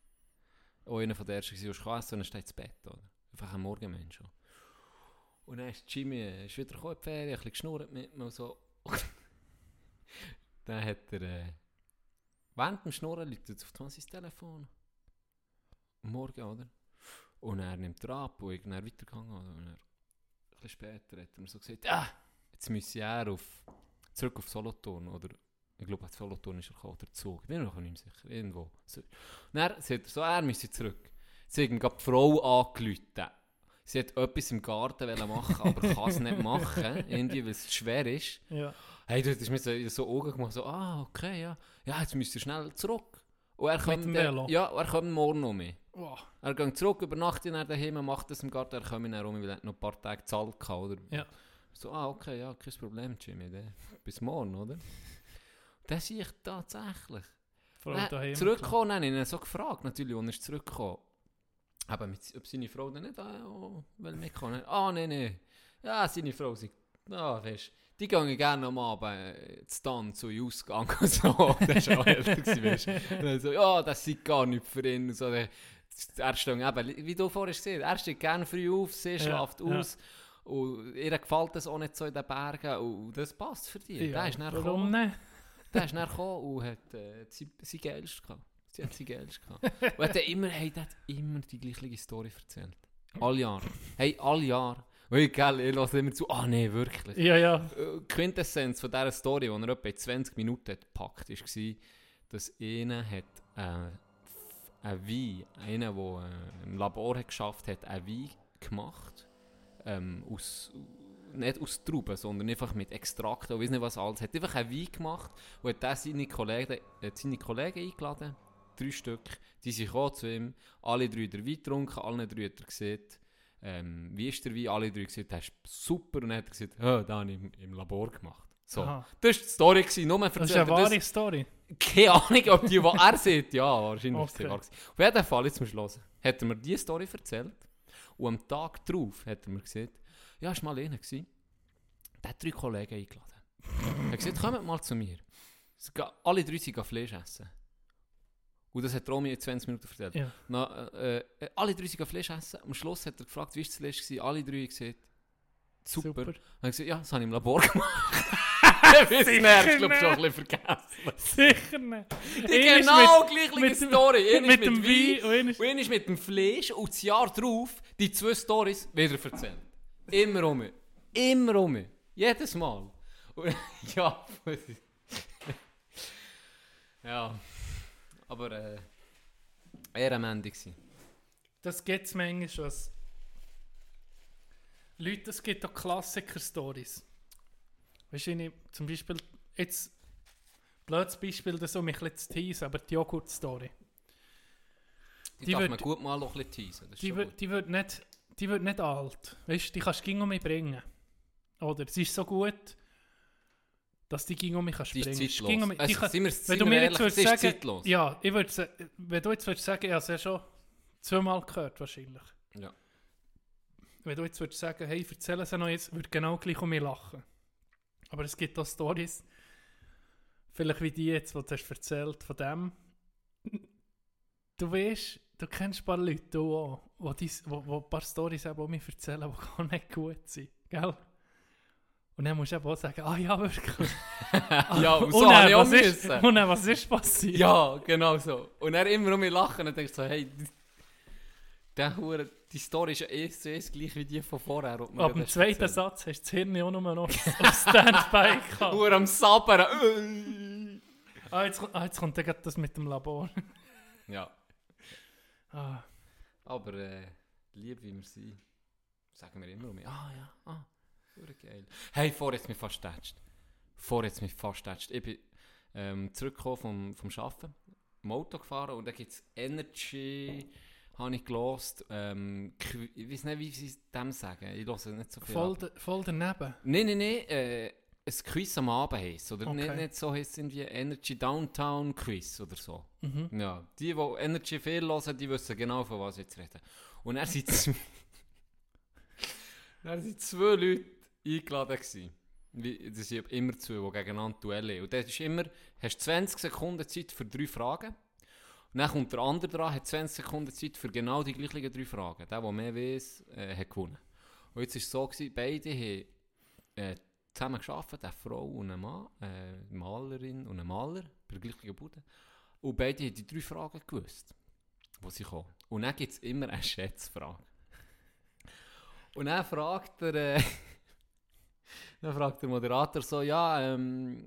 auch einer von der ersten, der essen und dann steht ins Bett, oder? Einfach ein Morgenmensch. schon. Und dann ist Jimmy ist wieder gekommen in die Ferien, ein bisschen geschnurrt mit mir und so. dann hat er, äh, während dem Schnurren liegt jetzt auf einmal Telefon. Morgen, oder? Und er nimmt er ab und ich bin weitergegangen, oder? Und er, ein bisschen später hat er mir so gesagt, ah, jetzt müsse er auf, zurück auf Solothurn, oder ich glaube, auf Solothurn ist er gekommen, oder Zug, ich bin mir noch nicht sicher, irgendwo. So. Und dann sagt er so, er müsse zurück. Sie haben gerade die Frau angerufen. Sie hat etwas im Garten machen, aber kann es nicht machen, irgendwie, weil es zu schwer ist. Ja. Hey, du hast mir so, so Augen gemacht, so, ah, okay, ja. Ja, jetzt müsst ihr schnell zurück. Und er kommt, Velo? Ja, er kommt morgen um mich. Wow. Er geht zurück, übernachtet dann daheim, macht das im Garten, er kommt dann um, weil er hat noch ein paar Tage gezahlt hatte, oder? Ja. So, ah, okay, ja, kein Problem, Jimmy, dann bis morgen, oder? Das sehe ich tatsächlich. Frau Dann daheim. zurückgekommen, dann habe ich ihn so gefragt, natürlich, wann er ist zurückgekommen. Aber mit, ob seine Frau dann nicht ah, oh, will mitkommen. Ah, nein, nein. Ja, seine Frau sagt, ah, weißt die gehen gerne am Abend äh, zu Tanz und Ausgang und so. Das war auch älter, gewesen, weißt du. So, ja, das sei gar nicht für ihn. Und so, der, er steht eben, wie du vorhin gesehen hast, er steht gerne früh auf, sie schläft ja. aus. Und ihr gefällt das auch nicht so in den Bergen. Und das passt für dich. Ja, Der ist warum gekommen. nicht? Der ist dann gekommen und hat äh, sie, sie geilst gehabt. Sie hat sie geilst gehabt. Und hat dann immer, hey, der hat immer die gleiche Story erzählt. Alle Jahre. Hey, alle Jahre. Und ich, gell, ich lasse immer zu, ah nee, wirklich. Ja, ja. Äh, Die Quintessenz von dieser Story, die er etwa in 20 Minuten hat gepackt hat, war, dass einer hat, äh, ein Wein, einer, der äh, im Labor hat geschafft hat, ein Wein gemacht. Ähm, aus, nicht aus Trauben, sondern einfach mit Extrakten und weiss nicht was alles. Hat einfach einen Wein gemacht und hat dann seine Kollegen, äh, seine Kollegen eingeladen. Drei Stück. Die sind gekommen zu ihm. Alle drei den Wein getrunken, alle drei hat er gesehen. Ähm, wie ist der Wein? Alle drei gesagt, das ist super. Und dann hat er gesagt, oh, das habe ich im, im Labor gemacht. So. Aha. Das war die Story, gewesen. nur Das ist erzählt eine er das- wahre Story. keine Ahnung, ob die, die er sieht, ja, wahrscheinlich Okay. wahr gewesen. Auf jeden Fall, jetzt zum Schluss, hat er mir diese Story erzählt und am Tag darauf hat er mir gesagt, ja, es war mal einer, gewesen, der hat drei Kollegen eingeladen. Er hat gesagt, kommt mal zu mir. Alle drei sind Fleisch essen. Und das hat Romy in 20 Minuten erzählt. Ja. Na, äh, äh, alle drei sind Fleisch essen. Am Schluss hat er gefragt, wie war es zuletzt? gewesen? Alle drei haben gesagt, super. Super. Und er hat gesagt, ja, das habe ich im Labor gemacht. Das Sicher merkst du, glaube ich, schon ein bisschen vergessen. Sicher nicht. Die ist genau mit- gleiche mit Story. Einer mit ist dem mit Wein und einer ist- mit dem Fleisch und das Jahr drauf die zwei Stories wieder erzählt. Immer um. Immer um. Jedes Mal. Und, ja. ja. Aber äh, eher am Ende gewesen. Das gibt es manchmal als Leute, es gibt auch Klassiker-Stories. Weißt du, ich- zum Beispiel, jetzt, blödes Beispiel, das um mich ein bisschen zu teasen, aber die Joghurt-Story. Die, Die darf wird- man gut mal noch ein bisschen teasen. Die, wird- die, wird nicht, die wird nicht alt. Weißt du, die kannst du ging um mich bringen. Oder sie ist so gut, dass die ging um mich kannst Die ist um mich- die Also, kann- sind wir, wenn sind du mir ehrlich, jetzt würdest sagen, zeitlos. ja, ich würde wenn du jetzt würdest sagen, ich habe es ja schon zweimal gehört wahrscheinlich. Ja. Wenn du jetzt würdest sagen, hey, erzähl es noch jetzt, würde genau gleich um mich lachen. Aber es gibt auch Stories, vielleicht wie die jetzt, die du hast erzählt von dem. Du weißt, du kennst ein paar Leute, auch, dies, wo, wo ein paar Stories eben auch mir erzählen, die gar nicht gut sind. Gell? Und dann musst du eben auch sagen, ah ja, wirklich. ja, und so dann, ich auch was ist, müssen. und dann, was ist passiert? Ja, genau so. Und er immer um mich lachen und denkt so, hey, der Hure, die Story ist ja eh so eh gleich wie die von vorher. Ab dem zweiten erzählt. Satz hast du das Hirn auch nur noch auf Standby gehabt. Hure am Sabbern. Ah, jetzt, kommt- ah, jetzt kommt dann gerade das mit dem Labor. ja, Ah, aber äh, lieb wie wir sind, sagen wir immer um mich, ah ja, ah, geil. Hey, vorher hat mich fast tätscht. Vorher hat mich fast tätscht. Ich bin ähm, zurückgekommen vom, vom Arbeiten, im Auto gefahren und da gibt es Energy, habe ich gelost. Ähm, ich weiß nicht, wie sie es dem sagen. Ich höre nicht so viel. voll, da- voll daneben. Nein, nein, nein. Äh, ein Quiz am Abend heisst. Oder nicht, Okay. nicht so heisst es irgendwie Energy Downtown Quiz oder so. Mhm. Ja, die, die Energy viel hören, die wissen genau, von was ich jetzt rede. Und er sind zwei, dann sind zwei Leute eingeladen gewesen. Das sind immer zwei, die gegeneinander Duelle Und das ist immer, hast 20 Sekunden Zeit für drei Fragen. Und dann kommt der andere dran, hat 20 Sekunden Zeit für genau die gleichen drei Fragen. Der, der mehr weiß, äh, hat gewonnen. Und jetzt war es so, gewesen, beide haben äh, zusammen gearbeitet, eine Frau und ein Mann, äh, eine Malerin und ein Maler, bei der gleichen Bude. Und beide haben die drei Fragen gewusst, wo sie kommen. Und dann gibt es immer eine Schätzfrage. Und dann fragt der, äh, dann fragt der Moderator so, ja, ähm,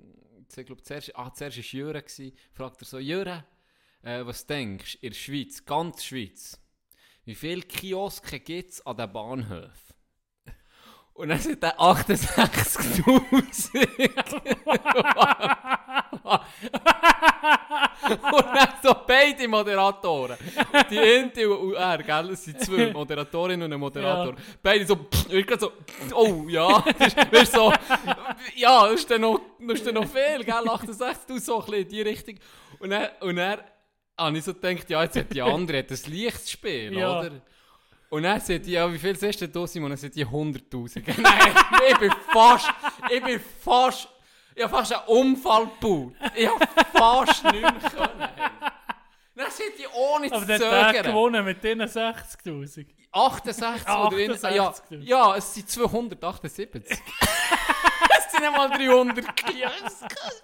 ich glaube, zuerst, ah, zuerst war Jöre, gewesen. fragt er so, Jöre, äh, was denkst du, in der Schweiz, ganz Schweiz, wie viele Kioske gibt es an den Bahnhöfen? Und dann sind dann 68'000. und dann so beide Moderatoren. Die Inti und er, gell? Es sind zwei Moderatorinnen und ein Moderator. Beide so, ich so, oh ja. Das ist, so, ja, das ist dann noch, das ist dann noch viel, gell? 68'000, so ein bisschen in die Richtung. Und dann, und dann habe ich so gedacht, ja, jetzt hat die andere hat ein Lichtspiel, Ja. oder? Und dann sagt ja, wie viel ist denn da, Simon? Dann sagt die 100'000. Nein, ich bin fast, ich bin fast, ich habe fast einen Unfall gebaut. Ich habe fast nichts können. hey. Dann sind die ohne zu Aber der zögern. gewonnen mit diesen 60'000. 68 oder in, ja, 68'000. ja, es sind 278. es sind nicht mal 300 Kilo. Was kostet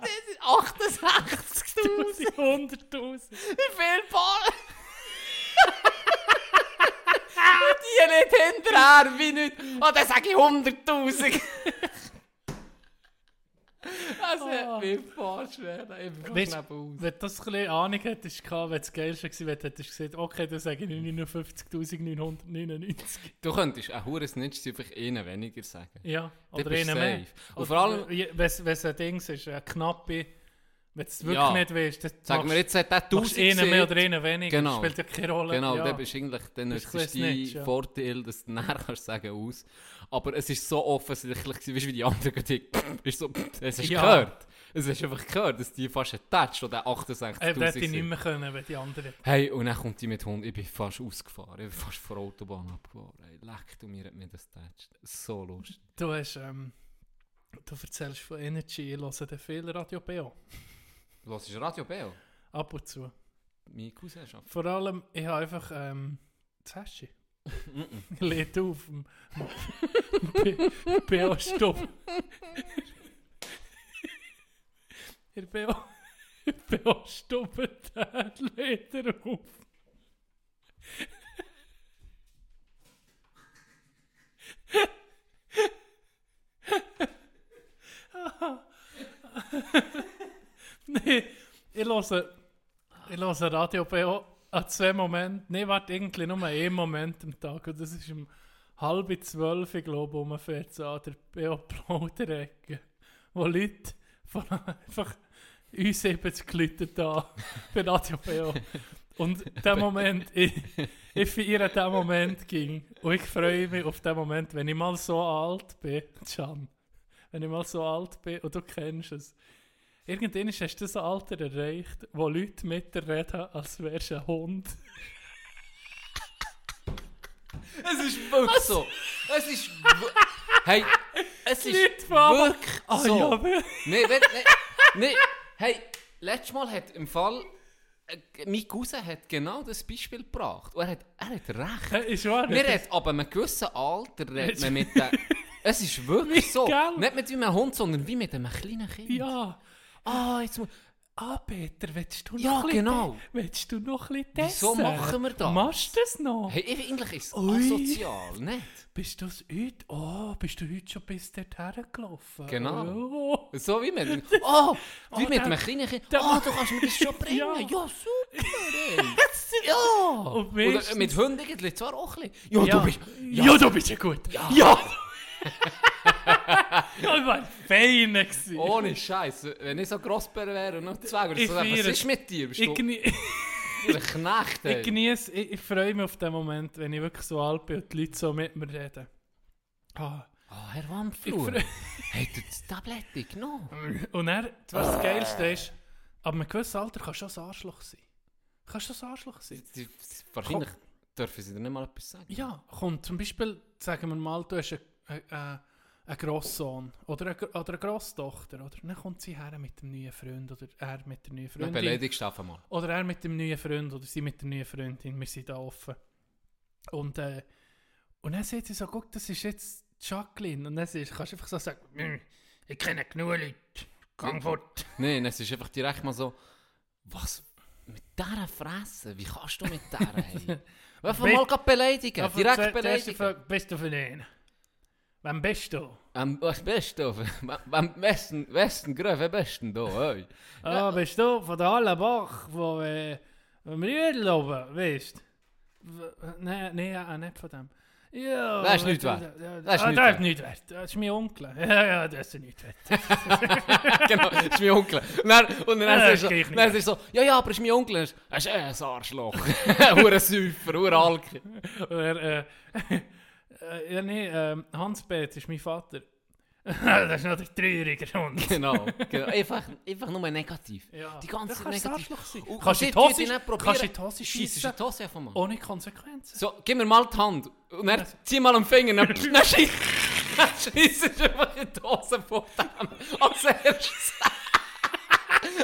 das? 68'000. 100'000. Wie viel Ball? die nicht hinterher, wie nicht. Oh, dann sage ich 100'000. Das hat mich fast werden. Ich bin Weißt- nebenaus. Wenn du das ein bisschen Ahnung hättest, wenn es geil war, wenn du hättest gesagt, okay, dann sage ich 59.999. Du könntest ein hure Snitch sein, einfach einen weniger sagen. Ja, oder einen mehr. safe. Und vor allem- Wenn es ein Ding ist, eine knappe, wenn du es wirklich Ja. nicht willst, dann Sag machst- mir jetzt, hat der machst 1000 du einen mehr oder einen weniger. Genau. Spielt ja keine Rolle. Genau, ja. dann bist eigentlich, dann Das ist dein Snitch, ja. Vorteil, dass du nachher kannst sagen aus. Aber es ist so offensichtlich, weißt du, wie die anderen die, ist so, es ist Ja. gehört. Es ist einfach gehört, dass die fast attached oder 68'000 Äh, hätte ich nicht mehr können, wenn die anderen... Hey, und dann kommt die mit Hund, ich bin fast ausgefahren, ich bin fast vor der Autobahn abgefahren. Hey, leck du mir, hat mir das attached. So lustig. Du hast, ähm, du erzählst von Energy, ich höre den viel Radio BO. Was ist Radio Beo? Ab und zu. Meine Cousin schafft. Vor allem, ich habe einfach, ähm, das hast du. Mhm. Ich lade auf dem BO-Stopp. Der BO... BO-Stopp, der lädt er auf. nee, ich höre, Radio BO an zwei Momenten. Nein, warte, irgendwie nur einen Moment am Tag. Und das ist um halb zwölf, ich glaube, um fährt so an der BO Plauderecke. Wo Leute von einfach uns 70 Leute da bei Radio BO. Und der Moment, ich, ich feiere den Moment ging. Und ich freue mich auf den Moment, wenn ich mal so alt bin, Can. Wenn ich mal so alt bin und du kennst es. Irgendwann hast du das Alter erreicht, wo Leute mit dir reden, als wärst du ein Hund. Es ist wirklich so. Es ist. Hey, es ist Leute wirklich Ah so. ja, aber- Nee, nee, nee. Hey, letztes Mal hat im Fall. Äh, mein Cousin hat genau das Beispiel gebracht. Und er hat, er hat recht. Äh, Ist wahr? Wir das- hat ab einem gewissen Alter redet man mit den. Es ist wirklich so. Nicht mit einem Hund, sondern wie mit einem kleinen Kind. Ja. Ah, jetzt muss. Ah, Peter, willst du noch Ja, ein bisschen genau. te- Willst du noch ein bisschen Wieso testen? machen wir das? Machst du das noch? Hey, eigentlich ist es Ui. asozial, nicht? Bist du das heute? Oh, bist du heute schon bis dorthin gelaufen? Genau. Oh. So wie mit. Oh, wie Oh, mit der- einem kleinen Kind. der- Oh, du kannst mir das schon bringen. Ja. ja. super, ey. ja. Und Oder meistens- mit Hunden geht zwar auch ein bisschen. Ja, Ja, du bist. ja. du bist ja gut. Ja! Ich war fein. Ohne Scheiß. Wenn ich so Grossbär wäre und noch zwei, würde ich Ich so sagen, was ist mit dir? Bist Ich, du ein Knecht? ich ey? genieße, ich, ich freue mich auf den Moment, wenn ich wirklich so alt bin und die Leute so mit mir reden. Ah. Ah, Herr Ich Wandflur. Hat er das Tablette genommen? Und er, was das Geilste ist, ab einem gewissen Alter kannst du schon ein Arschloch sein. Kannst du schon ein Arschloch sein. Die- die- Wahrscheinlich dürfen sie dir nicht mal etwas sagen. Ja, kommt zum Beispiel, sagen wir mal, du hast einen, einen, einen Grosssohn oder eine, oder eine Grosstochter. Oder dann kommt sie her mit dem neuen Freund oder er mit der neuen Dann Freundin. beleidigst du einfach mal. Oder er mit dem neuen Freund oder sie mit der neuen Freundin. Wir sind da offen. Und, äh, und dann sagt sie so, guck, das ist jetzt Jacqueline. Und dann kannst du einfach so sagen, «Hm, ich kenne genug Leute. Gang fort. Nein, es ist einfach direkt mal so, was mit dieser Fresse? Wie kannst du mit dieser? Einfach mal beleidigen, direkt beleidigen. Bist du für den? Wem bist du? Am was bist du? Am besten, besten Gröfe besten da. Ah, bist du von der Hallenbach, von äh, vom Rüdel oben, weißt du? Nein, nein, ja, nicht von dem. Ja, Das ist nicht wert. Ja, Das ist ah, nicht das wert. Das ist mein Onkel. Ja, ja, das ist nicht wert. genau, das ist mein Onkel. Und dann, und dann, Ja, ist das so, dann ist so, ja, ja, aber es ist mein Onkel. Dann ist er, ein Arschloch. Hure Säufer, hure Alki. Äh, ja, nee, ähm, Hans-Beth ist mein Vater. das ist noch der traurige Hund. Genau, genau. Einfach, einfach nur negativ. Ja. Die ganze kannst negativ. Und Kannst du die Hose- kannst du die Hose schiessen? Hose einfach mal. Ohne Konsequenzen. So, gib mir mal die Hand. Und dann zieh mal am Finger. Dann, dann schießt du einfach in die Hose von dem. Als erstes.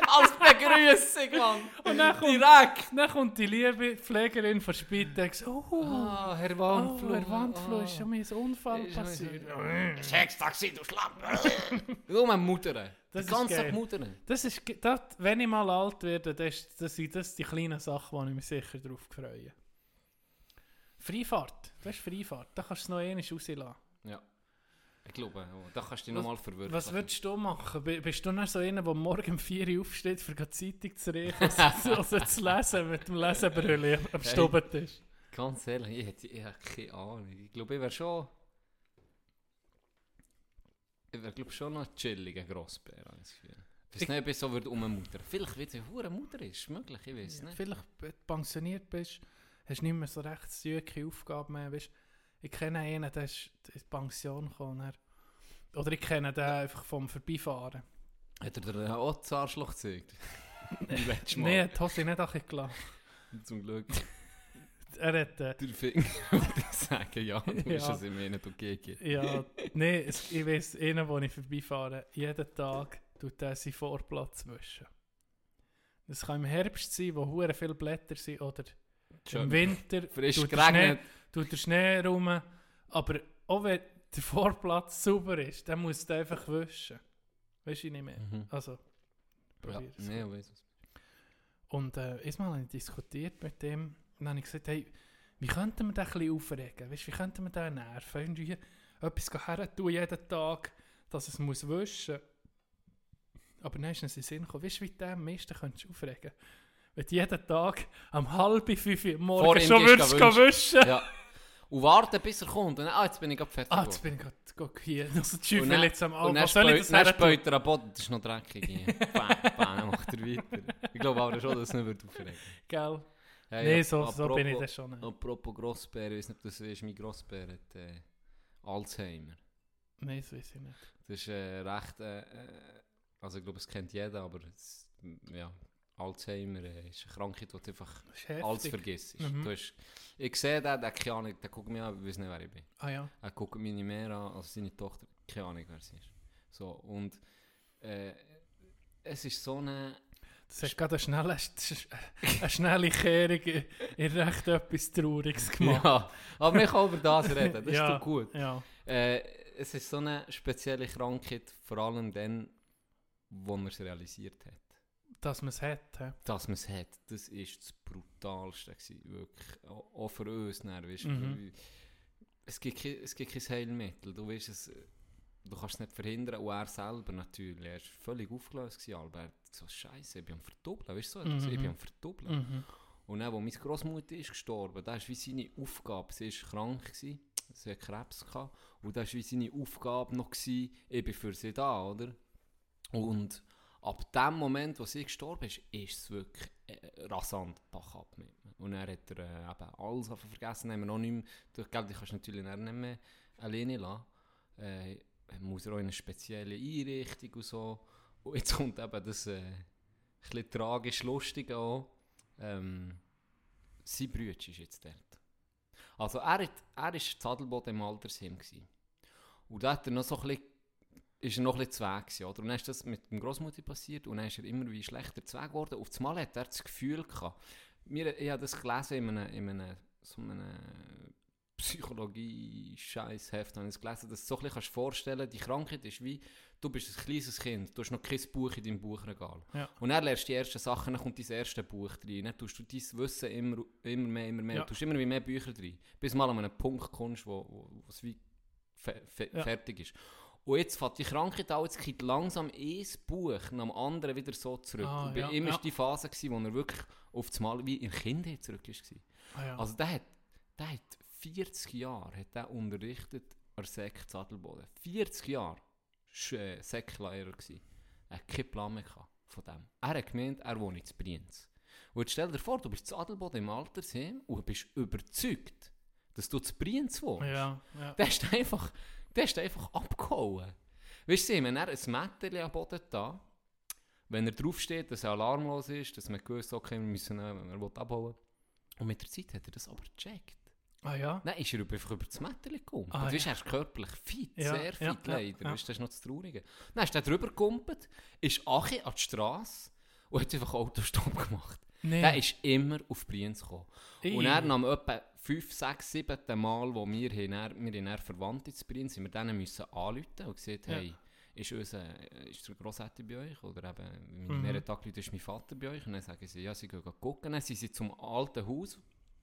Als Begrüßung, Mann! Und dann kommt, Direkt! dann kommt die liebe Pflegerin von Spitex. Oh, Ah, Herr oh Wandflug. Herr Wandflug, ist schon ah. mir ein Unfall Ist schon passiert. Sechstaxi, du Schlapp! Nur mal muttern. Das ist ganzen Tag geil. muttern. Das ist, das, wenn ich mal alt werde, das, ist- das sind das die kleinen Sachen, wo ich mich sicher drauf freue. Freifahrt, das ist Freifahrt, da kannst du es noch einmal rauslassen. Ja. Ich glaube, da kannst du dich nochmal verwirklichen. Was würdest du machen? Bist du dann so einer, der morgen um 4 Uhr aufsteht, für die Zeitung zu reichen, also, also zu lesen, mit dem Lesebrille am Hey. Stubentisch? Ganz ehrlich, ich hätte ich hätte keine Ahnung. Ich glaube, ich wäre schon... Ich wäre glaube schon noch ein chilliger Grossbär, habe ich das Gefühl. Ich weiß nicht, ob ich so würde ummuttern. Vielleicht wird es eine Mutter ist, möglich, ich weiß Ja, nicht. vielleicht, wenn du pensioniert bist, hast du nicht mehr so recht zügige Aufgaben mehr. Weißt, ich kenne einen, der ist in die Pension gekommen. er- Oder ich kenne den einfach vom Vorbeifahren. Hat er dir auch das Arschloch gezeigt? Nein, die Hose nicht gelassen. Zum Glück. Er hat, äh, Der Finger würde ich sagen, ja, du Ja. es im nicht okay gegeben. ja, nein, ich weiß, einen, wo ich vorbeifahre, jeden Tag tut er seinen Vorplatz wischen. Das kann im Herbst sein, wo hure viele Blätter sind, oder im Winter Frisch tut der Schnee, tut der Schnee rum. Aber auch wenn der Vorplatz sauber ist, dann muss er einfach wischen. Weißt du nicht mehr? Mhm. Also, Ja, probier es. nee, weiss es. Und äh, einmal habe ich diskutiert mit dem und dann habe ich gesagt, hey, wie könnten wir den ein bisschen aufregen? Weißt, wie könnten wir den nerven? Irgendwie etwas her tun jeden Tag, dass es muss wischen Aber dann ist uns in den Sinn gekommen, weißt du, wie du den am meisten könntest aufregen Wenn du jeden Tag am halb fünf Uhr Vor morgen ihm schon würdest du wischen. Ja. Und warten, bis er kommt. Und dann, ah, jetzt bin ich gerade fertig. Ah, jetzt bin ich gerade hier. Also die dann- jetzt am dann Was soll ich das dann er am Boden, das ist noch dreckig. bam, bam, dann macht er weiter. Ich glaube aber schon, dass es nicht wird aufregen Gell? hey, nee, so, so bin ich das schon. nicht. Apropos Grossbär, ich weiß nicht, ob das ist, mein Grossbär hat äh, Alzheimer. Nein, das weiß ich nicht. Das ist äh, recht, äh, äh, also ich glaube, es kennt jeder, aber es, ja, Alzheimer äh, ist eine Krankheit, die du einfach alles vergisst. Mhm. Du hast, ich sehe den, der keine Ahnung, der guckt mich an, ich weiß nicht, wer ich bin. Ah ja. Er guckt meine mehr an als seine Tochter. Keine Ahnung, wer sie ist. So, und äh, es ist so eine... Das hat gerade eine schnelle, eine schnelle Kehrung in, in recht etwas Trauriges gemacht. Ja, aber wir können über das reden, das Ja. ist doch gut. Ja. Äh, es ist so eine spezielle Krankheit, vor allem dann, wo man es realisiert hat. Dass man es hat. hä? Dass man es hat, das ist das Brutalste gewesen, wirklich. Auch auch für uns, dann, weißt, Mhm. es, gibt kein, es gibt kein Heilmittel, du weißt es, äh, du kannst es nicht verhindern, und er selber natürlich, er war völlig aufgelöst, gewesen, Albert. So, Scheiße, ich bin am Verdoppeln, weißt du, so, etwas, ich bin Mhm. am Verdoppeln. Mhm. Und dann, wo meine Großmutter ist gestorben, da ist wie seine Aufgabe, sie ist krank gewesen, sie hat Krebs gehabt, und da ist wie seine Aufgabe noch gewesen, ich bin für sie da, oder? Und ab dem Moment, wo sie gestorben ist, ist es wirklich äh, rasant Bach ab mit mir. Und dann hat er äh, eben alles vergessen, haben wir noch nicht mehr, du, die kannst natürlich nicht mehr alleine lassen. Äh, muss er auch in eine spezielle Einrichtung und so. Und jetzt kommt eben das äh, ein tragisch lustige auch. Ähm, sein Bruder ist jetzt dort. Also er, hat, er ist in Adelboden im Altersheim gewesen. Und da hat er noch so ein bisschen, ist er noch ein bisschen zu Weg gewesen, oder? Und dann ist das mit dem Großmutter passiert und dann ist er immer wie schlechter zu Weg geworden. Auf einmal hat er das Gefühl gehabt, mir, ich habe das gelesen in einem, in einem, so einem Psychologie-Scheiß-Heft, habe ich gelesen, dass du so ein bisschen kannst vorstellen die Krankheit ist wie, du bist ein kleines Kind, du hast noch kein Buch in deinem Buchregal. Ja. Und dann lernst du die ersten Sachen, dann kommt dein erste Buch rein, dann tust du dein Wissen immer, immer mehr, immer mehr, Ja. du tust immer mehr Bücher rein, bis mal an einen Punkt kommst, wo, wo, wo es wie fe fe Ja. fertig ist. Und jetzt fängt die Krankheit an, jetzt geht langsam ein Buch nach dem anderen wieder so zurück. Ah, und bei ja, ihm war ja. die Phase, gewesen, wo er wirklich auf das Mal wie in Kindheit zurück war. Ah, ja. Also der hat, der hat 40 Jahre hat der unterrichtet an der Sek Zadelboden. 40 Jahre war äh, Seklehrer. gewesen. Er hat keinen Plan mehr gehabt von dem. Er hat gemeint, er wohnt in Brienz. Und jetzt stell dir vor, du bist in Adelboden im Altersheim und bist überzeugt, dass du zu Brienz wohnst. ja, ja. Der ist einfach, der ist einfach abgehauen. Weißt du, wenn er ein Mädchen am Boden da, wenn er draufsteht, dass er alarmlos ist, dass man gewusst okay, wir müssen, äh, er will abhauen. Und mit der Zeit hat er das aber gecheckt. Ah ja? Dann ist er einfach über das Mädchen gekommen. Ah, du ja. er ist körperlich fit, Ja, sehr ja, fit ja, leider. ja. Du, das ist noch das Traurige. Dann ist er drüber gekumpelt, ist Achi an die Straße und hat einfach Autostopp gemacht. Nee. Der ist immer auf Brienz gekommen. Ey. Und er nach etwa 5, 6, 7. Mal, wo wir, haben, dann- wir haben dann Verwandte zu Brienz, sind wir denen müssen anrufen und gesagt, Ja. hey, ist, unser, ist der Grossetti bei euch? Oder eben, Mhm. mhm. mehrere Tage Leute, ist mein Vater bei euch? Und dann sagen sie, ja, sie gehen gucken. Dann sind sie zum alten Haus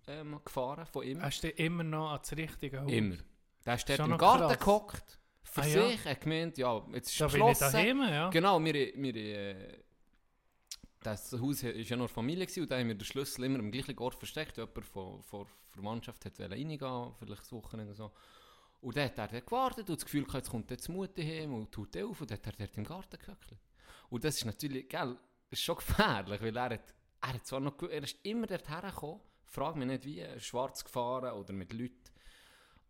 ähm, gefahren von ihm. Hast du immer noch ans richtige Haus? Immer. Der ist dort Schon im Garten gehockt, für Ah, ja. sich, hat gemeint, ja, jetzt ist Da bin ich daheim, ja. Genau, wir, wir, äh, das Haus war ja noch Familie und da haben wir den Schlüssel immer am gleichen Ort versteckt. Jemand von, der Verwandtschaft wollte reingehen, vielleicht das Wochenende so. Und dann hat er gewartet und das Gefühl gehabt, jetzt kommt jetzt Mutter heim und tut auf und dann hat er im Garten gehöckelt. Und das ist natürlich, gell, ist schon gefährlich, weil er hat, er hat zwar noch, er ist immer dort hergekommen, frag mich nicht wie, schwarz gefahren oder mit Leuten,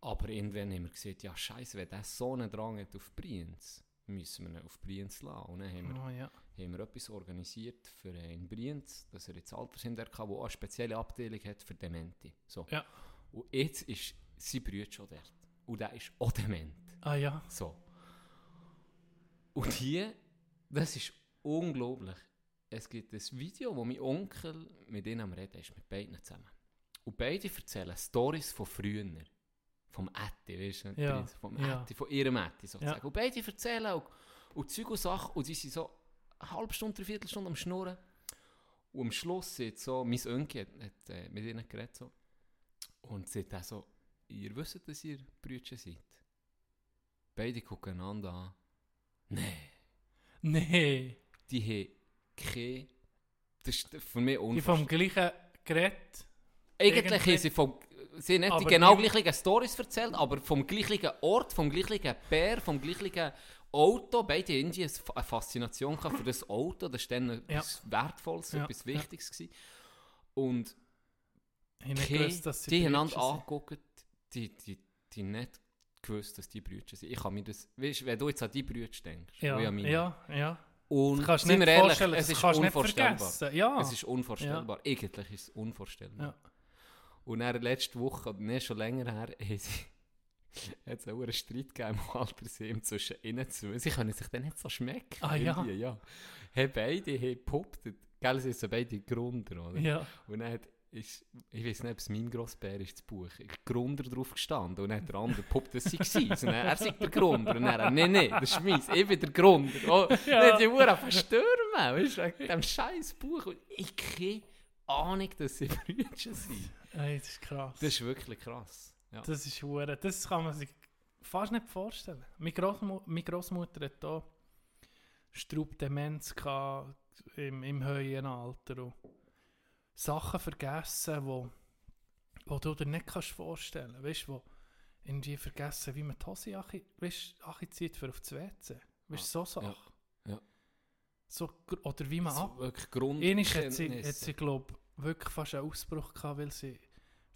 aber irgendwann haben wir gesagt, ja scheiße, wenn der so einen Drang hat auf Brienz, müssen wir ihn auf Brienz lassen. Und dann haben wir Oh, ja. Haben wir etwas organisiert für in Brienz, dass er jetzt Altersheim kann, wo auch eine spezielle Abteilung hat für Demente. So. Ja. Und jetzt ist sein Bruder schon dort. Und der ist auch dement. Ah ja. So. Und hier, das ist unglaublich. Es gibt ein Video, wo mein Onkel mit ihnen am Reden ist, mit beiden zusammen. Und beide erzählen Stories von früher. Vom Ätti, weißt du? Ja, Vom ja. Ätti, von ihrem Ätti sozusagen. Ja. Und beide erzählen und Zeug und Sachen. Und sie sind so eine halbe Stunde, eine Viertelstunde am Schnurren. Und am Schluss sieht so, mein Onkel hat, hat äh, mit ihnen geredet so. Und sagt auch so, ihr wisst, dass ihr Brüder seid. Beide gucken einander an. Nein, Nee. die haben keine... Das ist für mich Die vom gleichen Gerät. Eigentlich irgendwie- haben sie, vom, sie haben nicht die Aber genau gleichen Stories erzählt, aber vom gleichen Ort, vom gleichen Bär, vom gleichen Auto. Beide haben irgendwie eine Faszination für das Auto. Das war dann etwas Wertvolles, Ja, etwas ja. Wichtiges. Gewesen. Und Ich nicht gewusst, dass sie die einander angeguckt, die, die, die nicht gewusst, dass die Brüder sind. Ich kann mir das, weißt, wenn du jetzt an die Brüder denkst, Ja, meine, ja, ja. und Das kannst sind wir ehrlich, es ist unvorstellbar. Ja. Es ist unvorstellbar. Eigentlich ist es unvorstellbar. Ja. Und dann letzte Woche, nee, schon länger her, haben sie hat es auch einen Streit gegeben im Altersheim zwischen ihnen zwei. Sie können sich dann nicht so schmecken. Ah, ja. irgendwie, ja. Hey, beide haben gepuppt. Gell, sie sind beide Gründer, oder? ja. Und dann hat, ist, ich weiß nicht, ob es mein Grossbär ist, das Buch, ist Gründer drauf gestanden. Und dann hat der andere gepuppt, dass sie war. Und dann, er sagt der Gründer. Und dann, nein, nein, das ist meins, ich bin der Gründer. Oh, Ja. Dann hat die Uhr verstürmen, weißt du, wegen dem scheiß Buch. Und ich habe keine Ahnung, dass sie Brüder sind. Ey, das ist krass. Das ist wirklich krass. Ja. Das ist hure. Das kann man sich fast nicht vorstellen. Meine, Grossmu meine Großmutter hat hier Strubdemenz gehabt im, im höheren Alter und Sachen vergessen, wo, wo du dir nicht kannst vorstellen. Weißt du, wo irgendwie vergessen, wie man die Hose achi- weißt, zieht für auf das WC. Weißt du, so Sachen. ja. So, oder wie man ab So wirklich Grund. Einmal hat sie, hat sie glaube wirklich fast einen Ausbruch gehabt, weil sie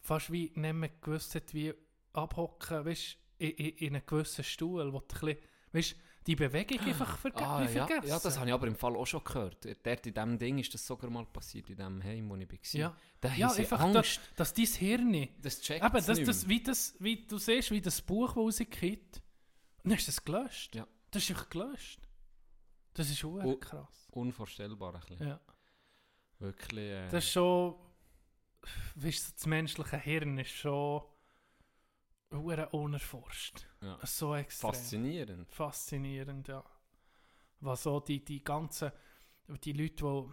fast wie nicht mehr gewusst hat, wie abhocken, weißt in, in, in einem gewissen Stuhl, wo du ein bisschen, die Bewegung einfach verge Ah, ja, vergessen. ja, das habe ich aber im Fall auch schon gehört. Dort in diesem Ding ist das sogar mal passiert, in dem Heim, wo ich war. Ja, Da ja einfach, Angst. dass, dass dein Hirn, Das checkt eben, das, das, wie, das, wie du siehst, wie das Buch, das rausgeht, dann ist das gelöscht. Ja. Das ist einfach gelöscht. Das ist auch krass. Unvorstellbar ein bisschen. Ja. Wirklich. Äh, Das ist schon, weißt du, das menschliche Hirn ist schon hure unerforscht. ja. So extrem. faszinierend. Faszinierend, ja. Was so die, die ganzen, die Leute,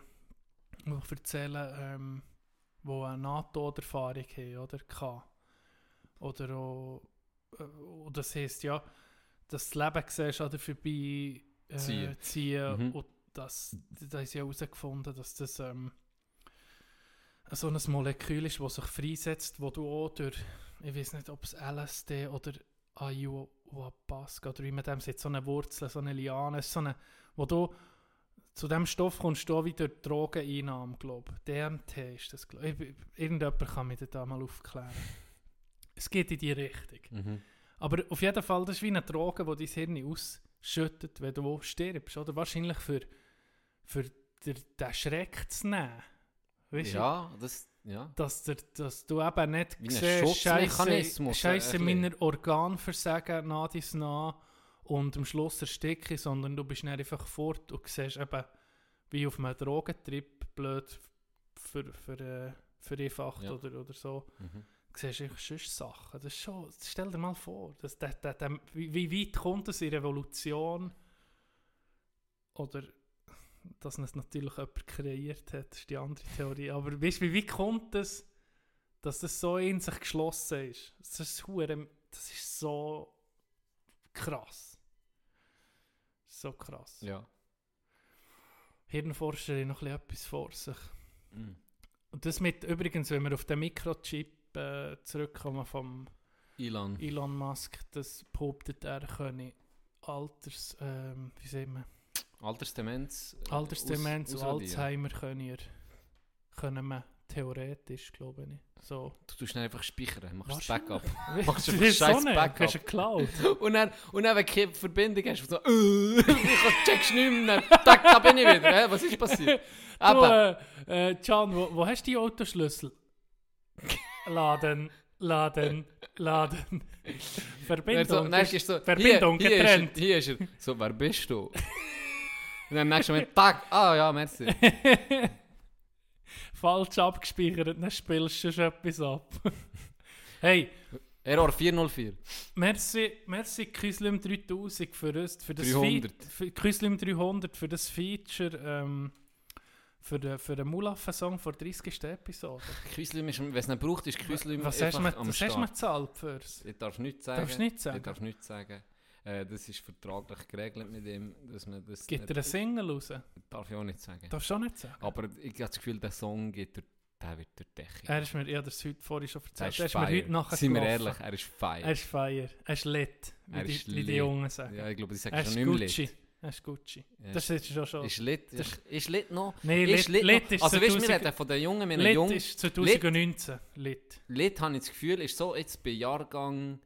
die, die erzählen, ähm, die eine NATO-Erfahrung haben, oder? Oder auch, äh, das heisst ja, dass das Leben siehst an der vorbei äh, Ziehen. ziehen Mhm. und das, da haben sie ja herausgefunden, dass das ähm, so ein Molekül ist, das sich freisetzt, wo du auch durch, ich weiß nicht, ob es LSD oder Ayahuasca oder wie man dem sagt, so eine Wurzel, so eine Liane, so eine, wo du zu dem Stoff kommst du auch wieder Drogeneinnahme, glaube ich. DMT ist das, glaube ich. Irgendjemand kann mich da mal aufklären. Es geht in die Richtung. Mhm. Aber auf jeden Fall, das ist wie eine Droge, die dein Hirn ausschüttet, wenn du stirbst. Oder wahrscheinlich für, für den, Schreck zu nehmen. Weißt? Ja, das, Ja. dass, der, dass du eben nicht siehst, Scheiße, Scheiße ein meiner Organversagen nach dies nach und am Schluss ersticke sondern du bist einfach fort und siehst eben, wie auf einem Drogentrip, blöd für, für, äh, vereinfacht Ja. oder, oder so, Mhm. siehst du sonst Sachen. Das ist schon, stell dir mal vor, das, das, das, das, wie, wie weit kommt es in Revolution oder dass es natürlich jemand kreiert hat, ist die andere Theorie. Aber weißt du, wie kommt es, dass das so in sich geschlossen ist? Das ist, hure- das ist so krass. So krass. Ja. Hirnforscher haben noch ein bisschen etwas vor sich. Mhm. Und das mit, übrigens, wenn wir auf den Mikrochip äh, zurückkommen vom Elon. Elon Musk, das behauptet er könne Alters, ähm, wie sagt man, Altersdemenz. äh, Altersdemenz aus- und. Alzheimer können, ihr, können man theoretisch, glaube ich, so. Du tust dann einfach speichern, machst das. Backup. Machst Das einfach scheiß Backup. du hast eine Cloud. Und dann, und dann wenn du keine Verbindung hast, so, ich checkst nicht mehr, da, da bin ich wieder, was ist passiert? Du, Aber, äh, äh, Can, wo, wo hast du die Autoschlüssel? Laden, laden, laden. Verbindung. so, du so, Verbindung hier, hier getrennt. Ist er, hier ist er. So, wer bist du? Und dann nächsten Moment, Tag, ah ja, merci. falsch abgespeichert, dann spielst du schon etwas ab. hey, Error 404. merci, merci Küslim 3000 für das, für das 300. Fe- für Küslim 300 für das Feature, ähm, für den, für den Mulaffen-Song vor 30. Episode. Küslim ist, wenn es nicht braucht, ist Küslim Was hast du am was hast du mir gezahlt fürs? Ich darf nichts sagen. Darfst du nicht sagen? Ich darf nichts sagen. Äh, das ist vertraglich geregelt mit ihm, dass man das Gibt er einen Single raus? darf ich auch nicht sagen. Darfst du auch nicht sagen? Aber ich habe das Gefühl, der Song geht durch, der wird die Decke. Er ist mir, ich habe das heute vorhin schon Der erzählt. ist Er ist mir fire. heute nachher Seien wir ehrlich, er ist feier. Er ist feier. Er ist lit, wie, Er die, ist wie die lit. Jungen sagen. Ja, ich glaube, ich sage er schon ist nicht mehr Gucci. lit. Er ist Gucci. Ja. Das ist schon schon. Ist lit, Das- ist, ist lit noch? Nein, ist lit, lit noch? ist Also weißt wir 2000 reden von den Jungen, wir Lit jung. ist 2019. Lit. Lit habe ich das Gefühl, ist so jetzt bei Jahrgang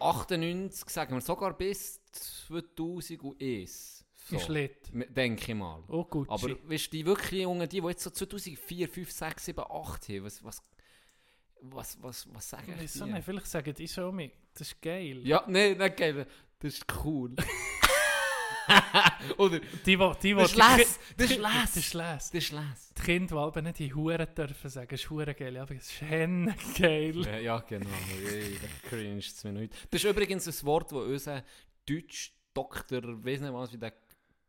98, sagen wir sogar bis 2001. So. Ist lit. Denke ich mal. Oh Gucci. Aber weißt du, die wirklich Jungen, die, die jetzt so 2004, 5, 6, 7, 8 haben, was, was, was, was, was sagen ich auch nicht, vielleicht sagen die mit. Das ist geil. Ja, nein, nicht geil. Das ist cool. Oder, Die, die, die, das ist Les, das ist. Das ist Les. das ist Les. Die Kinder, die aber nicht die Huren dürfen sagen, das ist Huren geil. Aber es ist geil. Ja, ja genau. Da cringe es mir nicht. Das ist übrigens ein Wort, das unser Deutsch-Doktor, weiß nicht was, wie der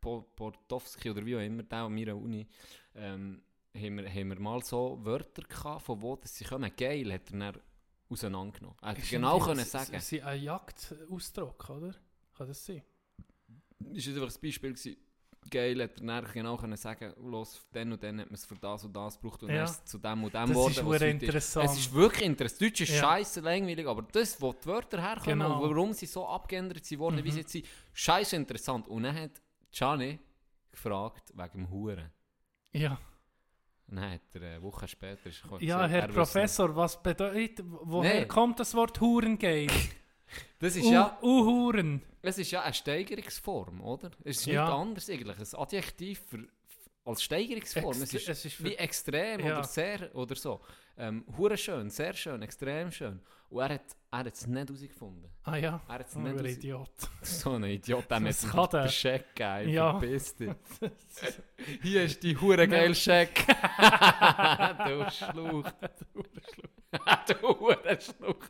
Po- Portowski oder wie auch immer, der an meiner Uni, ähm, haben, wir, haben wir mal so Wörter gehabt, von wo das sie kommen. Geil hat er dann auseinandergenommen. Er hätte Ist genau können sagen. Sie ein Jagdausdruck, oder? Kann das sein? Ist einfach das Beispiel gewesen. Geil hat er dann genau können sagen, los, dann und dann hat man es für das und das gebraucht und Ja. dann ist es zu dem und dem Das geworden, ist was interessant. Es ist wirklich interessant. Deutsch ist Ja. scheiße langweilig, aber das, wo die Wörter herkommen Genau. und warum sie so abgeändert sind worden, wie Mhm. sie jetzt sind, scheiße interessant. Und dann hat Gianni gefragt wegen dem Huren. Ja. Dann hat er eine Woche später ist Ja, gesagt, Herr er Professor, was bedeutet, woher Nee. kommt das Wort Hurengeil? Das ist ja, Uhuren. es ist ja eine Steigerungsform, oder? Es ist Ja. nichts anderes eigentlich. Ein Adjektiv für, als Steigerungsform. es Extre- ist es ist wie extrem Ja. oder sehr oder so. Ähm, schön, sehr schön, extrem schön. Und er hat, er hat es nicht herausgefunden. Ah ja, Er hat es oh, nicht ein Idiot. So ein Idiot, Was hat der? den Scheck gegeben. Ja. Verpiss dich. Hier ist die hure geil Scheck. du Schluch. du hure Schluch.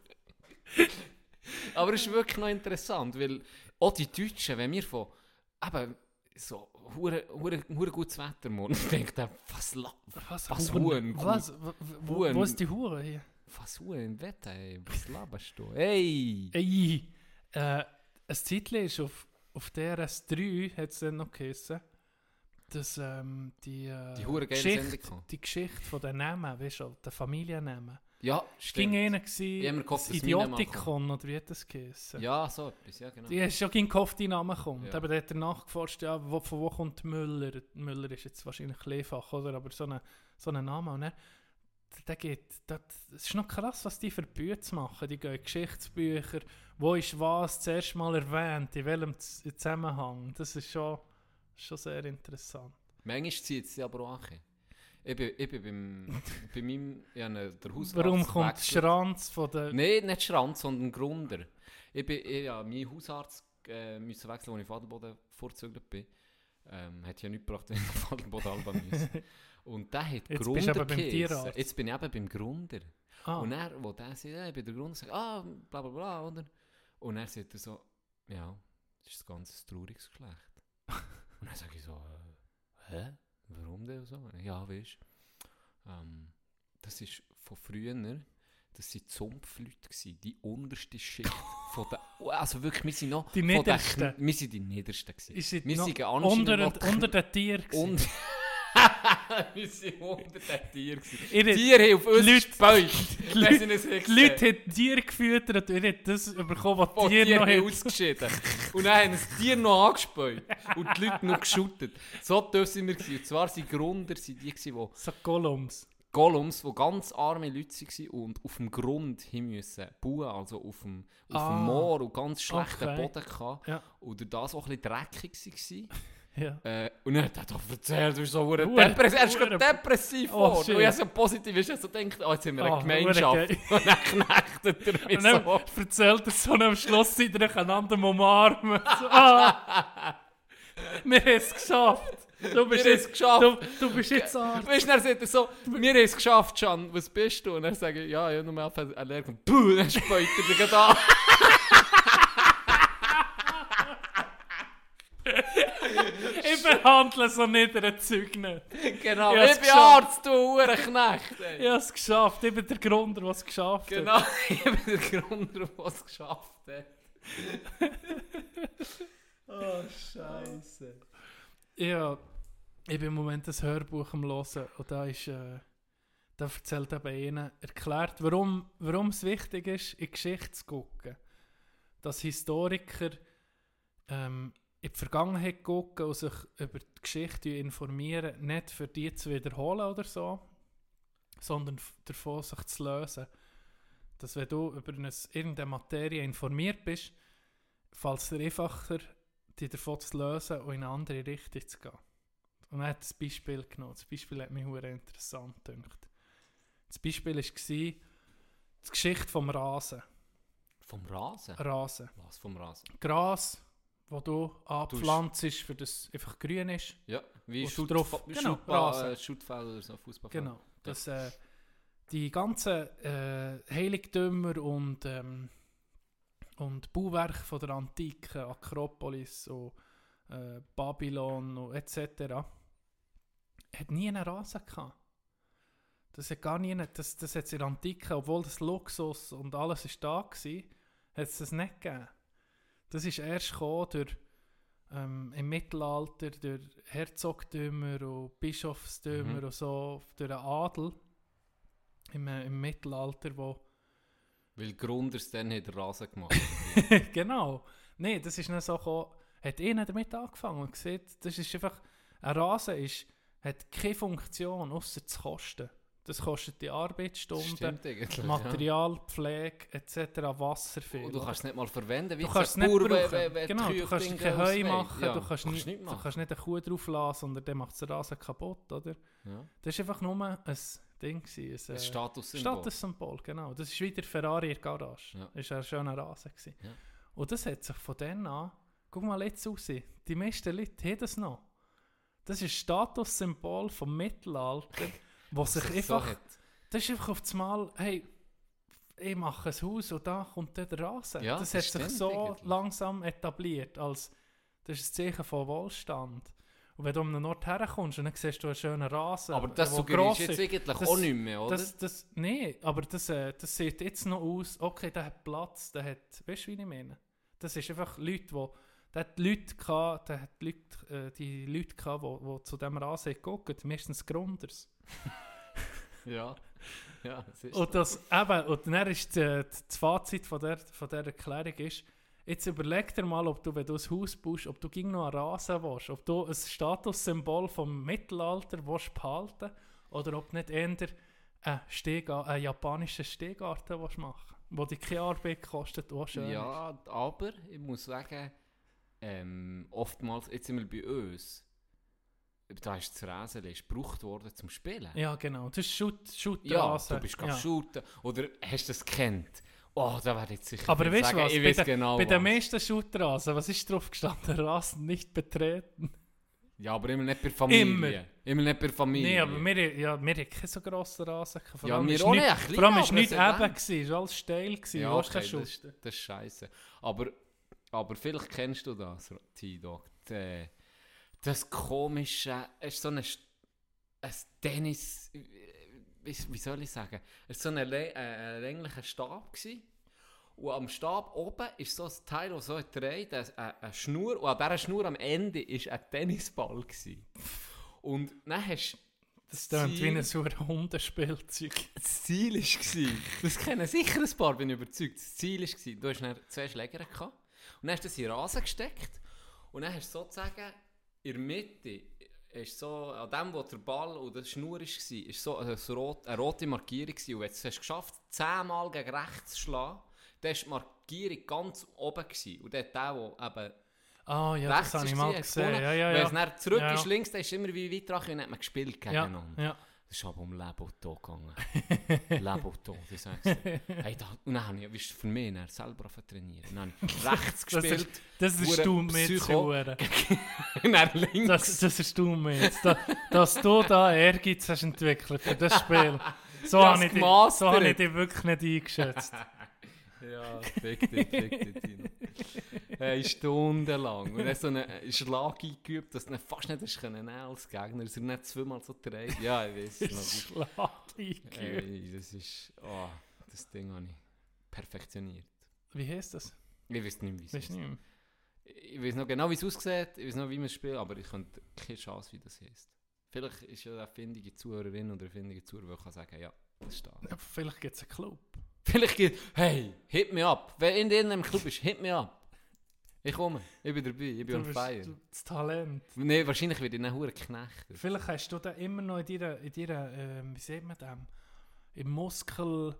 Aber es ist wirklich noch interessant, weil auch die Deutschen, wenn wir von eben so hure, hure, hure gutes Wetter morgen, denkt er, was, Was, Was Huren? Was? Wo, wo, ist die Hure hier? was hure im Wetter, ey, was laberst du? Hey! Ey, äh, ein Zeitchen ist auf, auf DRS3, hat es dann noch geheißen, dass ähm, die, äh, Die Geschichte, die Geschichte von den Namen, weißt du, der Familiennamen. Ja, Es ging stimmt. einer gewesen, das dass meine mal Idiotikon, oder wie hat das geheißen? Ja, so etwas, ja genau. Die hast schon gegen gehofft, die Name kommt. Ja. Aber der hat er nachgeforscht, ja, wo, von wo kommt Müller? Müller ist jetzt wahrscheinlich Kleefach, oder? Aber so ein so eine Name. Und dann, der geht, das das ist noch krass, was die für Bücher machen. Die gehen Geschichtsbücher. Wo ist was zuerst mal erwähnt? In welchem Zusammenhang? Das ist schon, schon sehr interessant. Manchmal zieht es aber auch an. Ich bin, ich bin beim, bei meinem, ja, ne, der Hausarzt Warum kommt der. Schranz von der... Nein, nicht Schranz, sondern Grunder. Ich bin, ich, ja, mein Hausarzt äh, müssen wechseln, als ich Vaterboden vorzügelt bin. Ähm, hat ja nichts gebracht, wenn ich Vaterboden halber müssen. Und der hat Jetzt bist Grunder aber beim. Tierarzt. Jetzt bin ich eben beim Grunder. Ah, Und er, wo der sagt, ja, ich bin der Grunder, sagt, ah, bla bla bla, oder? Und er sagt so, ja, das ist ein ganz trauriges Geschlecht. Und dann sage ich so, äh, hä? Warum denn so? Ja, weißt du, ähm, das ist von früher, das waren Zumpfleute, gewesen, die unterste Schicht von der, also wirklich, wir sind noch, Die niedersten. Wir sind die niedersten gewesen. ist wir sind unter, noch die unter den Tieren gewesen? wir Tieren. gewesen. Ihre- Tiere haben auf uns Leute- gespäut. Die Leute- Die haben Tiere gefüttert und ihr habt das bekommen, was die Tiere noch haben. ausgeschieden. Und dann haben das Tier noch angespäut. Und die Leute noch geschüttet. So sind wir. Gewesen. Und zwar Grunder sind die, die So Gollums. Gollums, die ganz arme Leute waren und auf dem Grund hin müssen bauen, also auf dem, auf Ah. dem Moor und ganz schlechten Okay. Boden gehabt. Ja. Und das auch ein bisschen dreckig war. Ja. Äh, und dann hat er doch erzählt, du bist so hure depressiv, er ist gerade depressiv Oh, geworden. und ich so positiv ist, er so denkt, oh, jetzt sind wir eine Ah, Gemeinschaft. Und dann knechtet er mich Und so. erzählt er so am Schluss, sie euch einander umarmen. So, ah, wir haben es geschafft. Du bist, Wir jetzt, geschafft. du, du bist jetzt Arzt. Weißt du, dann sagt er so, wir haben es geschafft, Can, was bist du? Und er sagt, ja, ich habe nur mehr Allergie. Und puh, dann späut er dich an. Ich behandle so niedere Zeug nicht. Genau, Ich ich bin geschafft. Arzt, du Uhrenknecht. Ich habe es geschafft. Ich bin der Grund, der es geschafft hat. Genau, ich bin der Grund, der es geschafft hat. Oh, Scheiße. Ja, ich bin im Moment ein Hörbuch am Hören und da ist, äh, da erzählt eben einer, erklärt, warum, warum es wichtig ist, in die Geschichte zu gucken. Dass Historiker ähm, in die Vergangenheit gucken und sich über die Geschichte informieren, nicht für die zu wiederholen oder so, sondern davon sich zu lösen. Dass wenn du über eine, irgendeine Materie informiert bist, fällt es dir einfacher, dich davon zu lösen und in eine andere Richtung zu gehen. Und er hat das Beispiel genommen. Das Beispiel hat mich sehr interessant gedacht. Das Beispiel war die Geschichte vom Rasen. Vom Rasen? Rasen. Was vom Rasen? Gras, wo du anpflanzt, für das einfach grün ist. Ja, wie Und Schutt, drauf- genau, Schuttball, Rasen. äh, oder so, Fußballfeld. Genau. Das, äh, die ganzen äh, Heiligtümer und, ähm, und Bauwerke von der Antike, Akropolis und äh, Babylon und etc. hat nie einen Rasen gehabt. Das hat gar nie, das, das hat es in der Antike, obwohl das Luxus und alles ist da war, hat es das nicht gegeben. Das ist erst gekommen durch, ähm, im Mittelalter durch Herzogtümer und Bischofstümer Mhm. und so, durch den Adel im, äh, im Mittelalter, wo Weil Grunders dann hat Rasen gemacht. genau. Nein, das ist nicht so gekommen. Hat einer damit angefangen und gesehen, das ist einfach, ein Rasen ist, hat keine Funktion, außer zu kosten. Das kostet die Arbeitsstunden. Material, Pflege etc., Wasser Ja. viel. Und du kannst es nicht mal verwenden, wie Du kannst es nicht Bauer, brauchen. wenn- wenn genau, du kannst kein Heu machen, Ja, du, kannst nicht, nicht du machen. kannst nicht eine Kuh drauf lassen, sondern dann macht der Rasen kaputt, oder? Ja. Das war einfach nur ein Ding. Gewesen, ein, Ein äh, Statussymbol. Statussymbol, genau. Das ist wie der Ferrari in der Garage. Ja. Das war ein schöner Rasen. Gewesen. Ja. Und das hat sich von dann an, guck mal jetzt raus, die meisten Leute haben das noch. Das ist ein Statussymbol vom Mittelalter, wo sich sich einfach, so das ist einfach auf das Mal, hey, ich mache ein Haus und da kommt dann der Rasen. Ja, das, das hat sich so eigentlich. langsam etabliert, als das ist ein Zeichen von Wohlstand. Und wenn du um einen Ort herkommst und dann siehst du einen schönen Rasen, Aber das suggerierst jetzt eigentlich Das- auch nicht mehr, oder? das, das, nee, aber das, äh, das sieht jetzt noch aus, okay, der hat Platz, der hat, weißt du, wie ich meine? Das ist einfach Leute, wo, der hat Leute gehabt, der hat Leute, äh, die Leute gehabt, die, die zu diesem Rasen gucken, meistens Grunders. ja. Ja, es ist Und das, eben, und dann ist die, das Fazit von der, von der Erklärung ist, jetzt überleg dir mal, ob du, wenn du ein Haus baust, ob du ging noch einen Rasen willst, ob du ein Statussymbol vom Mittelalter willst behalten oder ob nicht eher einen, einen japanischen Stehgarten willst machen wo dir keine Arbeit kostet, was schön. Ja, aber ich muss sagen, ähm, oftmals, jetzt sind wir bei uns, da ist das Rasen ist gebraucht worden zum Spielen. Ja, genau. Das ist Shoot, Ja, du bist gerade ja. shooten. Oder hast du das gekannt? Oh, da werde ich sicher Aber weißt du was? Ich bei genau bei den meisten Shootrasen, was ist drauf gestanden? Rasen nicht betreten. Ja, aber immer nicht per Familie. Immer. Immer nicht per Familie. Nein, aber wir, ja, wir hatten keinen so grossen Rasen. Vor Ja, wir ist auch nicht- nicht, ein kleiner, Vor allem war aber nicht es eben, gewesen, es war alles steil. Gewesen. Ja, okay, das, shooten? das ist scheiße. Aber, aber vielleicht kennst du das, T-Dog. Das komische, es ist so ein, St- ein Tennis, wie, soll ich sagen, es war so ein, äh, ein länglicher Stab. Gewesen. Und am Stab oben ist so ein Teil, das so dreht, eine, eine eine Schnur. Und an dieser Schnur am Ende war ein Tennisball. Gewesen. Und dann hast Das klingt wie ein so ein Hundespielzeug. das Ziel war, das kennen sicher ein paar, bin ich überzeugt. Das Ziel war, du hast dann zwei Schläger gehabt und dann hast du das in Rasen gesteckt und dann hast du sozusagen in der Mitte, ist so, an dem, wo der Ball und die Schnur war, ist so eine, rot, eine rote Markierung gewesen. Und wenn du es hast geschafft, zehnmal gegen rechts zu schlagen, dann war die Markierung ganz oben gewesen. Und dann der, der eben Ah ja, rechts das habe ich mal gesehen. gewonnen. Ja, ja, Wenn es ja. zurück Ja. ist, links, dann ist immer wie weit dran und hat man gespielt Ja, gegeneinander. ja. Das ist aber um Tod gegangen. Leben und Tod, ich sag's dir. Hey, da, und dann habe ich, weißt du, für mich dann selber trainieren. Dann habe ich rechts Das ist- gespielt, Das ist du mit Psycho. Hure. und dann links. Das, das ist du mit. Da, dass du da Ehrgeiz hast entwickelt für das Spiel. So Ja, habe ich, dich- so habe ich dich wirklich nicht eingeschätzt. Ja, fick dich, fick dich, Tino. Hey, stundenlang. Und dann so einen Schlag eingeübt, dass du ihn fast nicht hast können als Gegner. er nicht zweimal so dreht. Ja, ich weiß es noch. Schlag eingeübt. Ey, das ist... Oh, das Ding habe ich perfektioniert. Wie heißt das? Ich weiß nicht, wie es ist. mehr? Ich weiß noch genau, wie es aussieht, ich weiß noch, wie man es spielt, aber ich könnte keine Chance, wie das heisst. Vielleicht ist ja eine findige Zuhörerin oder eine findige Zuhörer, die kann sagen, ja, das ist da. Ja, Vielleicht gibt es einen Club. Vielleicht geht, hey, hit me up. Wer in irgendeinem Club ist, hit me up. Ich komme, ich bin dabei, ich bin on fire. du- das Talent. Nee, wahrscheinlich werde ich dann hure geknechtet. Vielleicht hast du da immer noch in deiner, in deiner ähm, wie sieht man dem, im Muskel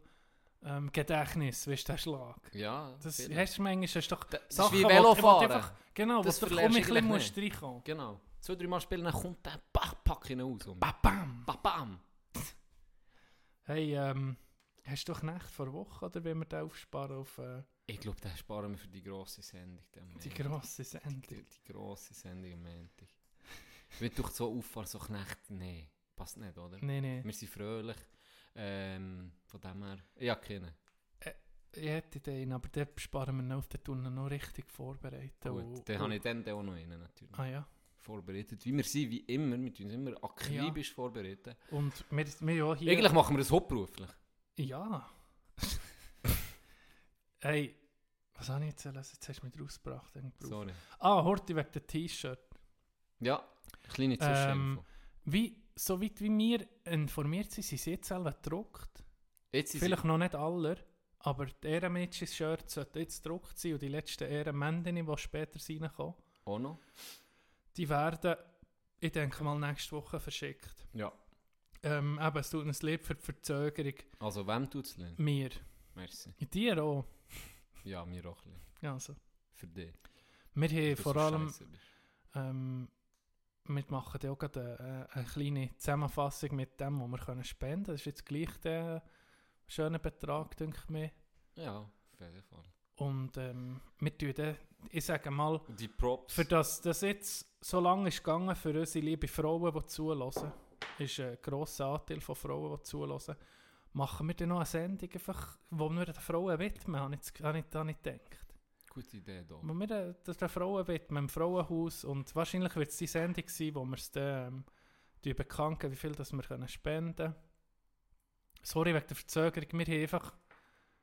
ähm, Gedächtnis, weißt du, der Schlag. Ja, Das vielleicht. hast du manchmal hast doch Das ist Sachen, wie wo du Velofahren. einfach- Genau, Das wo du um du ein bisschen reinkommen. Genau. Zwei, drei Mal spielen, dann kommt der, bach, pack ihn aus. Und Ba, Bam! bam, bam. Hey, ähm, hast du Knecht vor Woche oder wenn wir den aufsparen auf äh, Ich glaube, den sparen wir für die grosse Sendung. Den die grosse Sendung? Die, die grosse Sendung am Montag. Wenn du so auffahren, so Knecht, nee, passt nicht, oder? Nein, nein. Wir sind fröhlich. Ähm, von dem her, ja, kennen. Ich hätte den, aber den sparen wir noch auf den Tunnel noch richtig vorbereiten. Gut, und- und- habe ich dann auch noch einen natürlich. Ah ja. Vorbereitet. Wie wir sind, wie immer, wir tun uns immer akribisch vorbereiten. Und wir, wir ja hier... Eigentlich machen wir das hauptberuflich. Ja. hey, was habe ich jetzt erzählt? Jetzt hast du mich rausgebracht. Sorry. Ah, Horti wegen dem T-Shirt. Ja, kleine Ähm, Zwischeninfo. Wie, soweit wie wir informiert sind, sind sie jetzt selber gedruckt. Jetzt Vielleicht noch nicht alle, aber die Ehrenmädchen-Shirts sollten jetzt gedruckt sein und die letzten Ehrenmändinnen, die später reinkommen, auch noch. die werden, ich denke mal, nächste Woche verschickt. Ja. Ähm, eben, es tut uns leid für die Verzögerung. Also, wem tut es leid? Mir. Merci. In dir auch. Ja, mir auch ein bisschen. Ja, also. Für dich. Wir haben vor allem, ähm, wir machen ja auch gerade eine, eine kleine Zusammenfassung mit dem, was wir können spenden können. Das ist jetzt gleich der schöne Betrag, denke ich mir. Ja, auf jeden Fall. Und ähm, wir tun dann, ich sage mal, die Props. für das das jetzt so lange ist gegangen für unsere liebe Frauen, die zuhören, ist ein grosser Anteil von Frauen, die zuhören, machen wir dann noch eine Sendung, einfach, wo wir den Frauen widmen, habe ich, habe ich, habe ich gedacht. Gute Idee da. Wo wir den, den, Frauen widmen, im Frauenhaus und wahrscheinlich wird es die Sendung sein, wo wir es dann ähm, bekannt wie viel das wir können spenden können. Sorry wegen der Verzögerung, wir haben einfach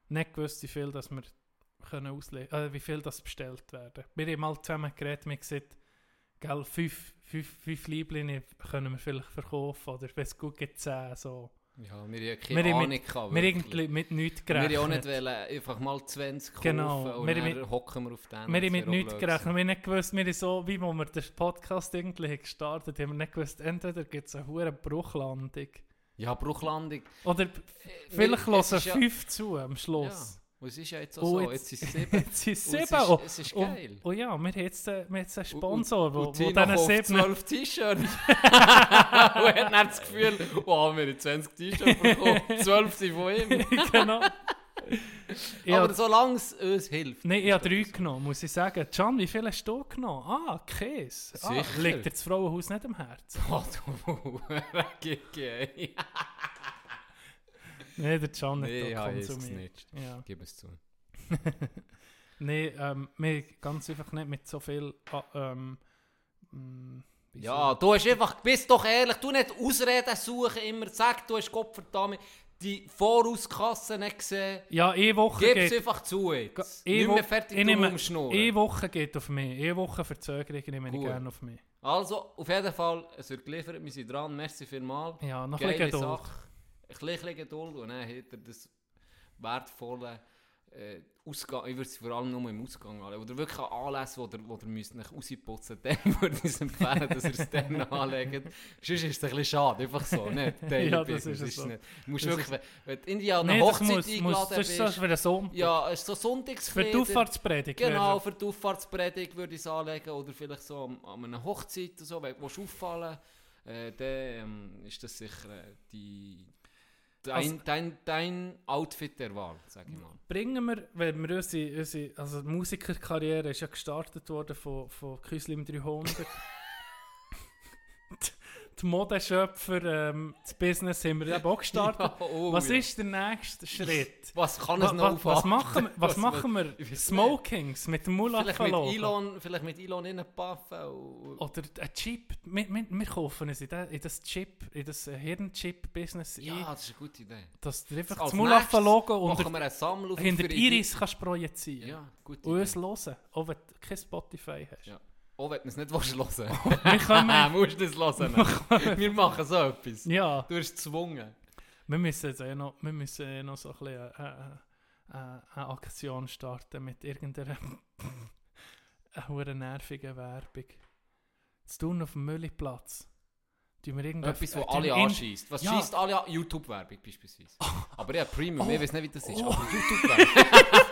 nicht gewusst, wie viel das wir können auslegen, äh, wie viel das bestellt werden. Wir haben mal zusammen geredet, wir haben gesagt, gell, fünf, fünf, fünf Lieblinge können wir vielleicht verkaufen oder wenn es gut geht, zehn, so. Ja, wir haben keine Wir haben Ahnung mit- gehabt. Wir irgendwie mit nichts Wir gerechnet. haben auch nicht wollen, einfach mal 20 kaufen Genau, und wir dann haben hocken wir auf den. Wir haben mit nichts gerechnet. Wir haben nicht gewusst, wir haben so, wie wo wir den Podcast irgendwie haben gestartet haben, wir nicht gewusst, entweder gibt es eine hohe Bruchlandung Ja, Bruchlandung. oder Äh, vielleicht wir- hören ist ja- fünf zu am Schluss. Und es ist ja jetzt auch Oh, so, jetzt- jetzt ist es sieben. Jetzt es Und es ist- Oh, es ist geil. Oh ja, wir haben jetzt, äh, wir haben jetzt einen Sponsor, Tino diesen sieben... 12 T-Shirts. und hat dann das Gefühl, oh, wir haben 20 T-Shirts bekommen, 12 sind von ihm. genau. Ja, Aber solange es uns hilft. Nein, ich habe drei genommen, muss ich sagen. Can, wie viele hast du genommen? Ah, Käse. Ah, liegt dir das Frauenhaus nicht am Herzen? Oh, du GG. Nein, der Can hat Nee, ja, konsumiert. nicht. Ja. Gib es zu. Nein, ähm, wir ganz einfach nicht mit so viel... ah, ähm, mm, Ja, du hast einfach, bist doch ehrlich, du nicht Ausreden suchen, immer sag, du hast Gott verdammt die Vorauskasse nicht gesehen. Ja, eine Woche Gib es geht... einfach zu jetzt. eine Nicht mehr fertig ich drum nehme- umschnurren. Eine Woche geht auf mich. Eine Woche Verzögerung nehme ich gerne auf mich. Also, auf jeden Fall, es wird geliefert, wir sind dran, merci vielmals. Ja, noch ein Geile bisschen Geduld. Sache. Ein bisschen Geduld und dann hat er das wertvolle äh, Ausgang, ich würde es vor allem nur im Ausgang anlegen. Oder wirklich an Anlässen, wo ihr, wo ihr müsst nicht rausputzen dann würde ich es empfehlen, dass ihr es dann anlegt. Sonst ist es ein bisschen schade, einfach so, nicht? Daily Ja, das ist es so. nicht. Du musst Das wirklich, ist- wenn, wenn du irgendwie an eine das Hochzeit muss, eingeladen das ist so bist, für den Sonntag. ja, es ist so für Sonntagskleider. die Auffahrtspredigt. Genau, für die Auffahrtspredigt würde ich es anlegen oder vielleicht so an, an einer Hochzeit oder so, wenn du willst auffallen äh, dann ähm, ist das sicher äh, die, dein, Also- dein, dein Outfit der Wahl, sag ich mal. Bringen wir, wenn wir unsere, unsere also die Musikerkarriere ist ja gestartet worden von, von Küslim 300. die, Modeschöpfer, ähm, das Business haben wir eben auch gestartet. Ja, oh, was ist der nächste Schritt? Was kann es noch wa- was aufhalten? machen wir? Was Was machen wir-. Smokings mit dem Vielleicht mit Mulaffa-Logo. Elon, vielleicht mit Elon in puffen. und- Oder ein Chip. Wir, wir, wir kaufen es in, das- Chip, in das äh, Hirnchip-Business Ja, ein, das ist eine gute Idee. dass du einfach das unter, einen Sammelauf hinter die. Iris kannst projizieren Ja, gute Und Idee. uns hören, auch wenn du kein Spotify hast. Ja. Auch wenn du es nicht willst hören Wir können, musst du es hören. Wir machen so etwas. ja, Du wirst gezwungen. wir müssen jetzt eh noch, wir müssen eh noch so ein bisschen äh, äh, äh, eine Aktion starten mit irgendeiner eine nervigen Werbung. Zu tun auf dem irgendein- Etwas, was äh, alle anschießt. Was Ja. schießt alle an? YouTube-Werbung beispielsweise. Aber ja, Premium, Oh. ich weiß nicht, wie das ist. Oh. Aber YouTube-Werbung.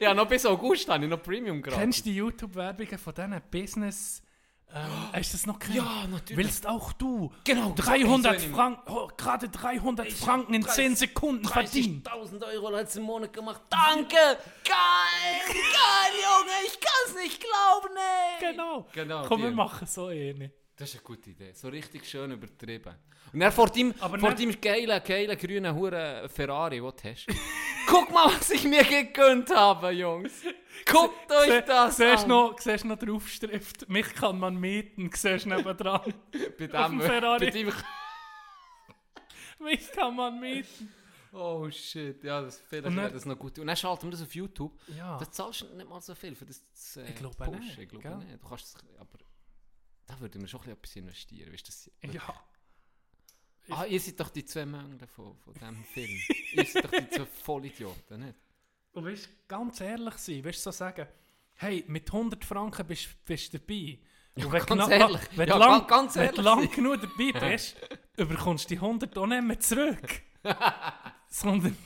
Ja, noch bis August habe ich noch Premium gerade. Kennst du die YouTube-Werbungen von diesen Business... Ähm, hast du das noch kennt? Ja, natürlich. Willst auch du Genau. 300 so Franken, oh, gerade 300 Ich Franken in hab 10 Sekunden verdienen? 30.000 Euro letzten Monat gemacht. Danke! Geil! Geil, Junge! Ich kann es nicht glauben, ey! Genau. Genau, Komm, wir machen so eine. Das ist eine gute Idee. So richtig schön übertrieben. Und dann vor deinem, Aber vor deinem geilen, geilen, grünen Huren Ferrari, den du hast. Guck mal, was ich mir gegönnt habe, Jungs. Guckt euch das siehst an. Noch, siehst noch die Aufschrift, mich kann man mieten, siehst du nebendran. bei auf dem Ferrari. Bei dem, mich kann man mieten. oh shit, ja, das, vielleicht Und dann- wäre das noch gut. Und dann schalten wir das auf YouTube. Ja. Da zahlst du nicht mal so viel für das zu äh, Ich glaube nicht, Ich glaube nicht. Du kannst es, aber da würden wir schon ein bisschen etwas investieren. Weißt, du, das, Ja. Ah, ihr seid doch die zwei Mängel von, von diesem Film. ihr seid doch die zwei Vollidioten, nicht? Und willst ganz ehrlich sein, willst du so sagen, hey, mit 100 Franken bist du dabei. Und wenn, ganz gna- ehrlich. wenn, Ja, du lang, ga- ganz wenn ehrlich du lang genug dabei bist, überkommst du die 100 auch nicht mehr zurück. Sondern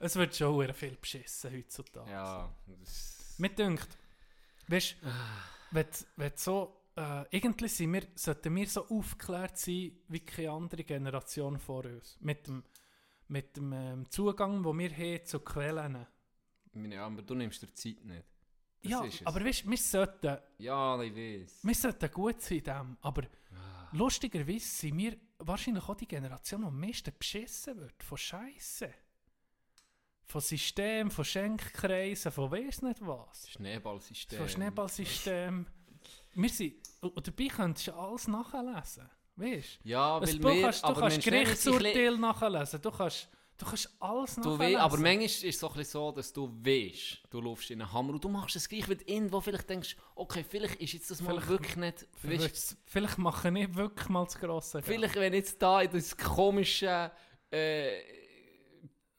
es wird schon sehr viel beschissen heutzutage. Ja, das... Mir dünkt, weißt du, wenn, du- wenn du so, äh, irgendwie sind wir, sollten wir so aufgeklärt sein wie keine andere Generation vor uns. Mit dem, mit dem ähm, Zugang, den wir haben zu Quellen. Ja, aber du nimmst dir Zeit nicht. Das ja, aber weißt, wir sollten, Ja, ich weiß. wir sollten gut sein in dem, aber Ah. lustigerweise sind wir wahrscheinlich auch die Generation, die am meisten beschissen wird. Von Scheiße. Von System, von Schenkkreisen, von weiss nicht was. Schneeballsystem. Von Schneeballsystem. Wir sind, und dabei könntest du alles nachlesen. Weißt Ja, du? weil Du wir... kannst, du kannst Gerichtsurteile nachlesen. Du kannst, du kannst alles Du nachlesen. wei- aber manchmal ist es so, so, dass du weißt, du läufst in einen Hammer und du machst es gleich, wenn du irgendwo vielleicht denkst, okay, vielleicht ist jetzt das mal Vielleicht- wirklich nicht... Weißt, Vielleicht, mache ich wirklich mal das grosse vielleicht wenn jetzt da in das komische äh,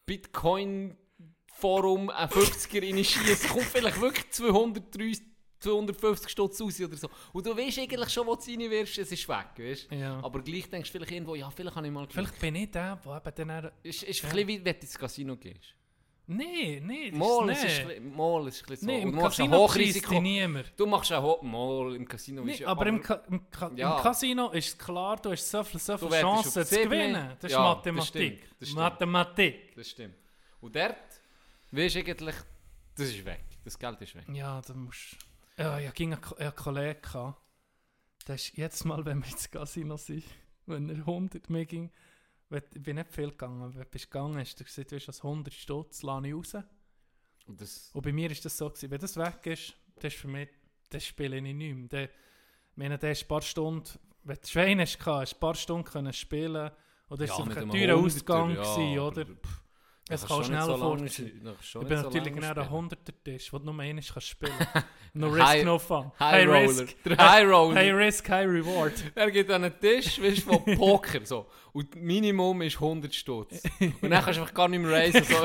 Bitcoin-Forum ein 50er reinschießt, kommt vielleicht wirklich 230, 250 Stutz raus oder so. Und du weißt eigentlich schon, wo du es reinwirfst, es ist weg, weißt Ja. Aber gleich denkst du vielleicht irgendwo, ja, vielleicht habe ich mal... Vielleicht bin ich der, der eben dann... Ist, ist ein bisschen wie wenn du ins Casino gehst. Nee, das Mal ist ist, es bisschen- mal ist ein bisschen so. Nee, im du Casino Hochrisiko. niemand. Du machst Ho Mal im Casino. Nee, ist ja- aber im, Ka im, Ka Ja. im Casino ist klar, du hast so viele so viel wettest auf Chancen zu gewinnen. Das ist Ja, das Mathematik. stimmt, das stimmt. Mathematik. Das stimmt. Und dort, weisst du eigentlich, das ist weg. Das Geld ist weg. Ja, da musst Ja, ich hatte einen, Ko- einen Kollegen, der ist jedes Mal, wenn wir ins Casino sind, wenn er 100 mehr ging, ich bin nicht viel gegangen, aber wenn du bist gegangen hast, du gesagt, du, das 100 Stutz lasse ich raus. Und das, Und bei mir ist das so gewesen, wenn das weg ist, das ist für mich, das spiele ich nicht mehr. Der, meine, der ist ein paar Stunden, wenn du Schwein hast, hast du ein paar Stunden können spielen und das Ja, war ein teurer Ausgang, ja, gewesen, oder? pff, Es kann schneller so sein. Ich bin natürlich genau ein spielen. 100er Tisch, wo du nur einmal kannst spielen No High- risk, no fun. High Roller. risk. Der High Roller. High risk, high reward. Er gibt an einen Tisch, weißt du, von Poker. So. Und das Minimum ist 100 Stutz. Und dann kannst du einfach gar nicht mehr raisen. So.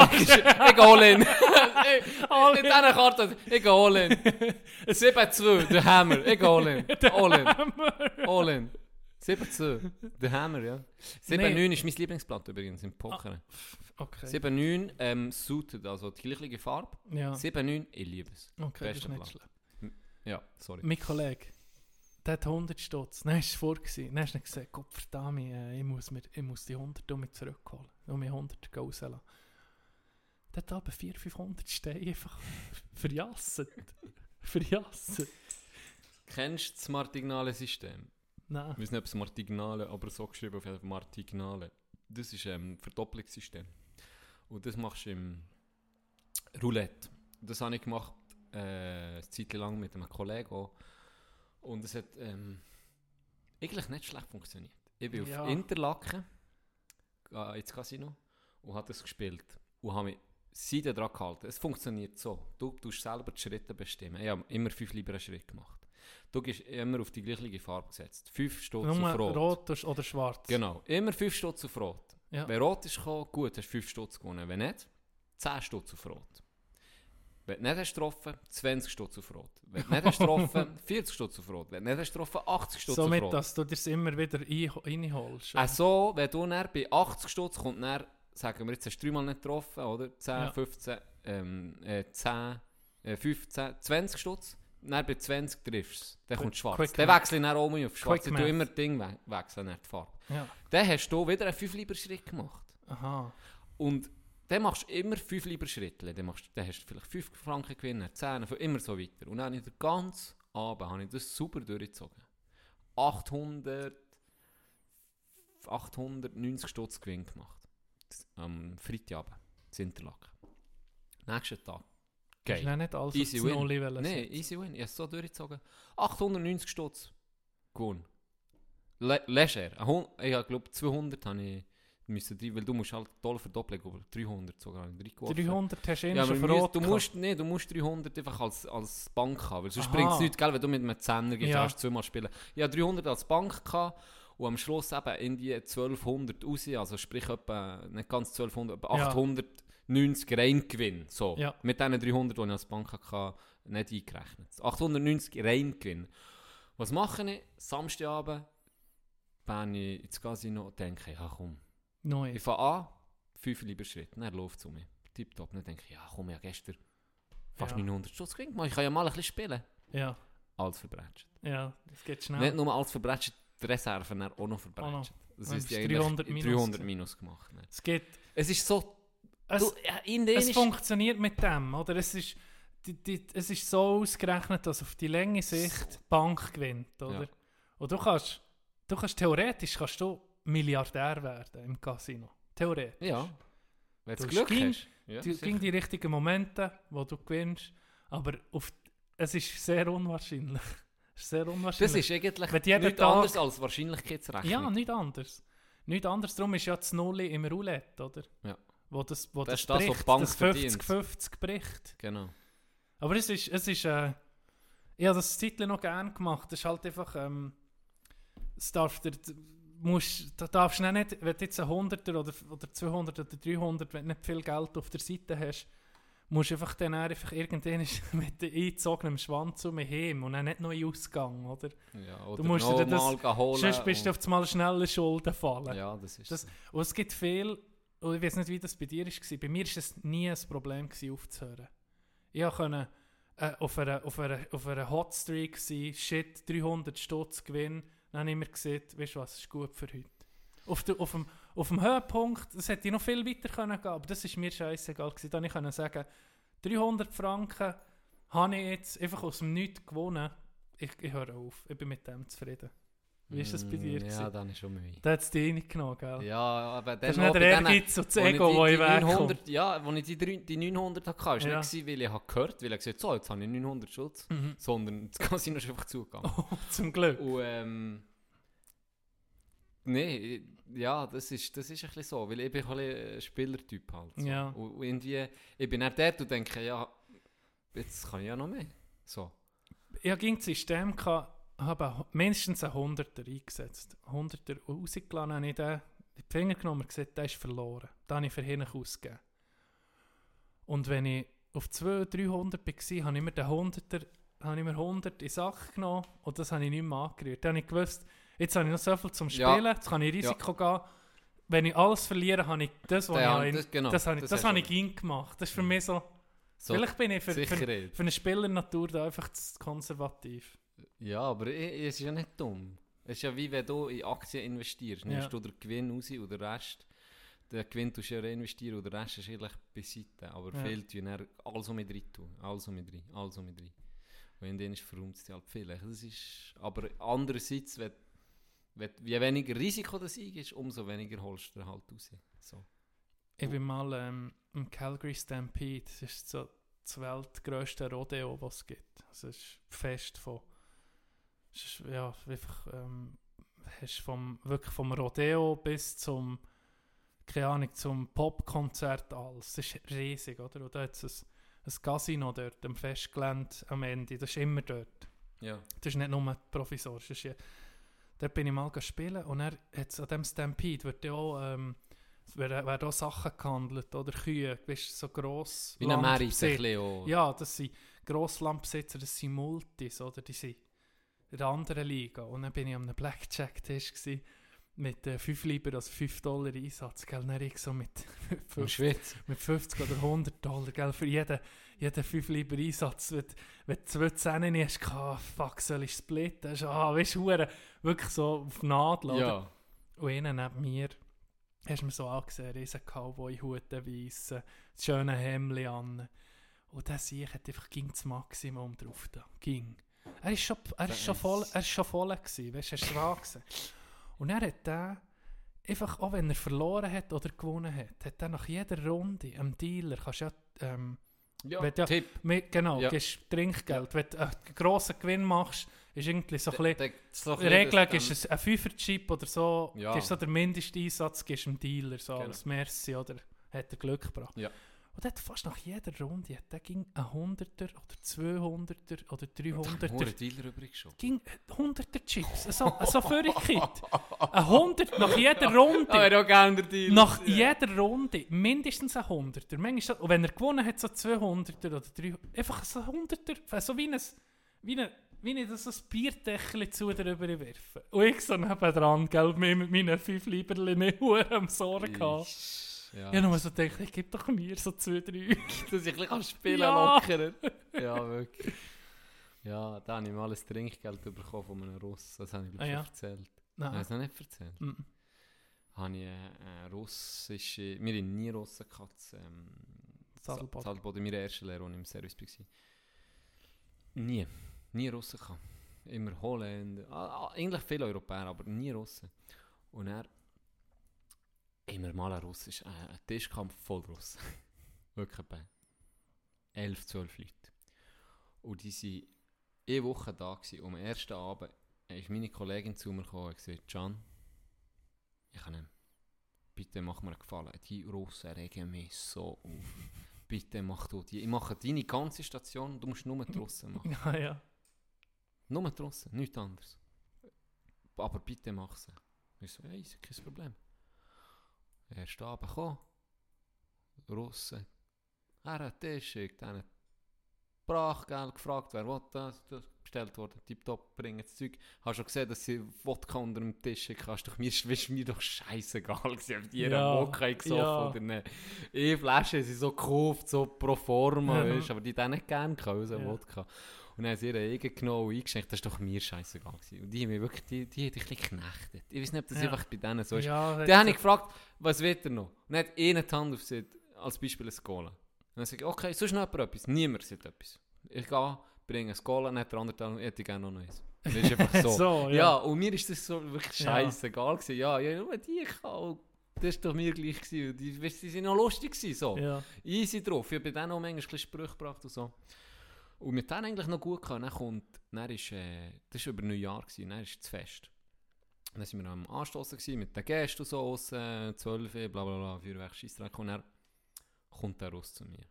ich ich, All mit dieser Karte, ich all in. 7-2, der Hammer. Ich in. All in. All in. 7-2, der Hammer, ja. 7-9 ist mein Lieblingsblatt übrigens im Poker. Okay. 7-9 ähm, suited, also die gleiche Farbe. Ja, 7-9, ich liebe es. okay, das ist nicht schlecht. Ja, sorry. Mein Kollege, der hat 100 Stutz. Dann war es vor. gewesen. Dann hast du gesagt, Gott verdammt, äh, ich, muss mir, ich muss die 100 um mich zurückholen. Um mich 100 rauslassen. Der hat aber 400, 500 Steine einfach verjasset. verjasset. Kennst du das Martignale-System? Nein. Ich weiß nicht, ob es Martignale, aber so geschrieben auf jeden Fall Martignale. Das ist ähm, ein Verdopplungssystem. Und das machst du im Roulette. Das habe ich gemacht, äh, eine Zeit lang mit einem Kollegen auch. Und es hat ähm, eigentlich nicht schlecht funktioniert. Ich bin Ja. auf Interlaken äh, ins Casino und habe das gespielt. Und habe mich Seite dran gehalten. Es funktioniert so. Du tust selber die Schritte bestimmen. Ich habe immer fünf lieber einen Schritt gemacht. Du gehst immer auf die gleiche Farbe gesetzt. Fünf Stutz auf Rot. rot oder schwarz. Genau. Immer fünf Stutz auf Rot. Ja. Wenn Rot ist gekommen, gut, hast du fünf Stutz gewonnen. Wenn nicht, 10 Stutz auf Rot. Wenn du nicht hast getroffen, 20 Stutz auf Rot. Wenn du nicht hast getroffen, 40 Stutz auf Rot. Wenn du nicht hast getroffen, 80 Stutz Somit, auf Rot. dass du das immer wieder ein- reinholst. Also, wenn du dann bei 80 Stutz kommt, dann, sagen wir jetzt, hast du dreimal nicht getroffen, oder? 10, Ja. 15, ähm, äh, 10, äh, 15, 20 Stutz. Dann bei 20 triffst du es. Dann kommt schwarz. quick Dann wechsle ich dann auch auf schwarz. Quick math. immer Ding we wechseln, nicht die Farbe. Ja. Dann hast du wieder einen 5 lieber Schritt gemacht. Aha. Und dann machst du immer 5 lieber Schritte. Dann, machst, dann hast du vielleicht 5 Franken gewinnen, 10, immer so weiter. Und dann habe ich den ganzen Abend habe ich das super durchgezogen. 800, 890 Stutz Gewinn gemacht. Am Freitagabend, in Interlaken. Nächsten Tag. Hast Geil. dann nicht alles Easy win. Nein, easy win. Ich habe es so durchgezogen. 890 Stutz. Gewonnen. Le leger. Ich glaube 200 habe ich müssen weil du musst halt toll verdoppeln, aber 300 sogar habe ich reingeworfen. 300 hast du eh Ja, schon rot du musst, nee, du musst 300 einfach als, als Bank haben, weil sonst bringt es nichts, gell, wenn du mit einem Zehner gehst, Ja. du zweimal spielen. Ich hatte 300 als Bank gehabt und am Schluss eben in die 1200 raus, also sprich etwa, nicht ganz 1200, aber Ja. 890 Reingewinn, so. Ja. Mit diesen 300, die ich als Bank hatte, nicht eingerechnet. 890 Reingewinn. Was mache ich? Samstagabend bin ich ins Casino und denke, ja komm, Neu. ich fange an, fünf lieber Schritt, dann läuft um mich. Tipptopp. Dann denke ich, ja komm, habe gestern fast Ja. 900 Stutz gewinnt. Ich kann ja mal ein bisschen spielen. Ja, Alles verbrechen. ja, das geht schnell. Nicht nur alles verbrechen, die Reserven auch noch Auch verbrechen. noch. Das ist bist du eigentlich 300 minus 300 gewesen. minus gemacht. Es geht... Es ist so, Es, du, denen es funktioniert mit dem, oder? Es ist, die, die, es ist so ausgerechnet, dass auf die lange Sicht die Bank gewinnt, oder? Ja. Und du kannst, du kannst theoretisch kannst du Milliardär werden im Casino. Theoretisch. ja, wenn du Glück ging- hast. Ja, Du ging die richtigen Momente, wo du gewinnst, aber auf, es ist sehr unwahrscheinlich. Es ist sehr das unwahrscheinlich. ist eigentlich nichts Tag- anderes als Wahrscheinlichkeitsrechnung. ja, nicht anders. Nicht anders. Darum ist ja das Nulli im Roulette, oder? Ja. Wo das, wo Das das, bricht, Bank das verdient. 50-50 bricht. Genau. Aber es ist, es ist, äh, ich habe das Titel noch gerne gemacht. Es ist halt einfach, ähm, es darf der, musst, da darfst du nicht, wenn du jetzt ein 100er oder, oder 200 oder 300, wenn du nicht viel Geld auf der Seite hast, musst du einfach dann einfach irgendwann mit eingezogenem Schwanz um mich heim und dann nicht noch in Ausgang, oder? Ja, oder musst dir das- holen Sonst bist du auf einmal schnell in Schulden fallen. Ja, das ist Das- so. Und es gibt viel, und ich weiß nicht, wie das bei dir war, bei mir war es nie ein Problem, aufzuhören. Ich konnte äh, auf einer, auf einer, auf einer Hotstreak sein, shit, 300 Stutz Gewinn, dann habe ich mir gesagt, weißt du was, ist gut für heute. Auf, der, auf, dem, auf dem Höhepunkt, das hätte ich noch viel weiter können gehen, aber das ist mir scheißegal gewesen. Dann konnte ich sagen, 300 Franken habe ich jetzt einfach aus dem Nichts gewonnen. Ich, ich höre auf, ich bin mit dem zufrieden. Wie ist das bei dir? Mm, gewesen? Ja, dann ist schon Mühe. Da hat es dich reingenommen, gell? Ja, aber dann Das ist nicht der Ehrgeiz und das ich Ego, die- wo ich. 900, Ja, als ich die, drei- die 900 hatte, war es Ja. nicht, gewesen, weil ich habe gehört, weil er gesagt hat, so, jetzt habe ich 900 Schutz, Mhm. sondern das Casino ist einfach zugegangen. Oh, zum Glück. Und ähm, nee, ja, das ist, das ist ein bisschen so, weil ich bin ein bisschen ein Spielertyp halt. So. Ja. Und, und irgendwie, ich bin dann dort und denke, ja, jetzt kann ich ja noch mehr. So. Ich hatte das System, gehabt, habe mindestens einen Hunderter eingesetzt. Hunderter rausgelassen habe ich den, die Finger genommen und gesagt, der ist verloren. Den habe ich für hinten ausgegeben. Und wenn ich auf 200, 300 war, habe ich mir den Hunderter, habe ich mir 100 in Sack genommen und das habe ich nicht mehr angerührt. Dann habe ich gewusst, jetzt habe ich noch so viel zum Ja. Spielen, jetzt kann ich Risiko gehen. Wenn ich alles verliere, habe ich das, was Ja, ich, das- genau, das, habe ich, das das habe ich ging gemacht. Das ist für mich so, so vielleicht bin ich für, für, für eine Spielernatur da einfach zu konservativ. Ja, aber es ist ja nicht dumm. Es ist ja wie wenn du in Aktien investierst. Nimmst Ja. du den Gewinn raus und den Rest, den Gewinn tust du ja reinvestieren und der Rest ist eigentlich beiseite. Aber Ja. viel tun dann alles so mit rein tun. Alles so mit rein, alles so mit rein. Und in denen ist verräumt es halt vielleicht. Das ist, aber andererseits, wenn, wenn, je weniger Risiko das ist, umso weniger holst du halt raus. So. Ich bin mal ähm, im Calgary Stampede. Das ist so das weltgrößte Rodeo, was es gibt. Also es ist fest von. Ist, ja, einfach. Ähm, hast vom, wirklich vom Rodeo bis zum. Keine Ahnung, zum Popkonzert alles. Das ist riesig, oder? Und da hat es ein, ein Casino dort, am Festgelände am Ende. Das ist immer dort. Ja. Das ist nicht nur provisorisch. Das ist ja, dort bin ich mal spielen und er hat an dem Stampede wird ja auch, ähm, werden, werden auch Sachen gehandelt oder Kühe, weißt, so gross Wie ein Merit. Ja, das sind Grosslandbesitzer, das sind Multis, oder? Die sind in der anderen Liga. Und dann bin ich einem Blackjack-Tisch mit äh, 5 Lieber, also 5 Dollar Einsatz, gell? Dann ich so mit, Im 50, Schweiz. mit 50 oder 100 Dollar, gell? Für jeden, jeden 5 Lieber Einsatz. Wenn, wenn du zwei Zähne hast, ah, fuck, soll ich splitten? Ist, Ah, weißt du, wirklich so auf Nadel, oder? Ja. Und einer neben mir, hast du mir so angesehen, riesen Cowboy-Hut, weissen, das schöne Hemdli an. Und der Sieg hat einfach ging das Maximum drauf da. Ging. Er ist schon, er ist schon voll, er ist schon voll gewesen, weißt du, ist dran gewesen. Und er hat der, einfach, auch wenn er verloren hat oder gewonnen hat, hat er nach jeder Runde am Dealer, kannst du ja, ähm, ja. Wenn ja- Tipp. mit, genau, Ja. gibst Trinkgeld. Wenn du einen grossen Gewinn machst, ist irgendwie so ein bisschen, Der- der- so ein die bisschen Regel das- ist es ein Fünfer-Chip oder so, Ja. gibst so den Mindesteinsatz, gibst dem Dealer so Genau. als Merci oder hat er Glück gebracht. Ja. Und hat fast nach jeder Runde, hat der ging ein 100er oder 200er oder Hure 300er, Dealer übrig schon. ging 100er Chips, so, so. Ein 100 nach jeder Runde. Ah, ja, gerne der Dealer. Nach jeder Runde mindestens ein 100er. Manchmal und wenn er gewonnen hat, so 200er oder 300 Einfach so 100er. So wie ein, wie ein, wie ich das so ein Bierdeckel zu drüber werfen. Und ich so nebendran, gell, mit meinen 5 Lieberchen nicht am Sorgen gehabt. Ja. Ich habe nur so gedacht, ich gebe doch mir so 2, 3. dass ich ein bisschen spielen Ja. lockerer. ja, wirklich. Ja, da habe ich mal ein Trinkgeld bekommen von einem Russ. Das habe ich glaub Ah, ja. schon erzählt. Habe ich Nein. es noch nicht erzählt? Mhm. Habe ich eine, eine russische... Wir haben nie Russen gehabt. Ähm, Sadelboden. Sadelboden, meine erste Lehre, als ich im Service war. Nie. Nie Russen gehabt. Immer Holländer. ah, ah, Eigentlich viele Europäer, aber nie Russen. Und er immer mal ein Russisch, äh, ein Tischkampf voll Russen. Wirklich bei 11, 12 Leute. Und die waren eine Woche da gewesen. Und am ersten Abend ist meine Kollegin zu mir gekommen und gesagt, Can, ich kann bitte mach mir einen Gefallen. Die Russen regen mich so auf. Bitte mach du die. Ich mache deine ganze Station, du musst nur die Russen machen. Ja, ja. Nur die Russen, nichts anderes. Aber bitte mach sie. Ich so, ja, ist kein Problem. Erst Abend gekommen. Russen. Er hat das geschickt, er hat Sprachgeld gefragt, wer will das, das. bestellt worden. Tipptopp, bringen das Zeug. Hast du schon gesehen, dass sie Wodka unter dem Tisch? Ist doch mir, ist mir doch scheißegal ob die Ja, Wodka gesoffen ja. oder nicht. Eine Flasche haben sie so gekauft, so pro forma, weißt, aber die haben nicht gerne gehabt, unseren Ja. Wodka. Und dann haben sie ihren eigen genommen und eingeschenkt, das ist doch mir scheißegal gewesen. Und die haben mich wirklich, die, die haben ein bisschen geknechtet. Ich weiß nicht, ob das Ja. einfach bei denen so ist. Ja, Dann habe ich gefragt, was will er noch? Und dann hat einer die Hand aufgesehen, als Beispiel ein Cola. Und dann sage ich, okay, sonst noch jemand etwas? Niemand sagt etwas. Ich gehe, bringe ein Cola, dann hat der andere die Hand, hätte ich gerne noch eins. Das ist einfach so. So, ja. ja. und mir ist das so wirklich Ja. scheißegal gewesen. Ja, ja, nur die kann. Das war doch mir gleich. Gewesen. Und Die, weißt, die sind noch lustig gewesen, so. ja. Easy drauf. Ich habe bei denen auch manchmal ein Sprüche gebracht und so. Und mit denen eigentlich noch gut gehabt. Dann kommt, dann ist, äh, das war über Neujahr, gewesen, dann ist das Fest. Und dann sind wir am Anstoßen gewesen, mit den Gästen und so, aus äh, 12, bla bla bla, Feuerwerk, Scheissdreck. Und dann kommt der raus zu mir.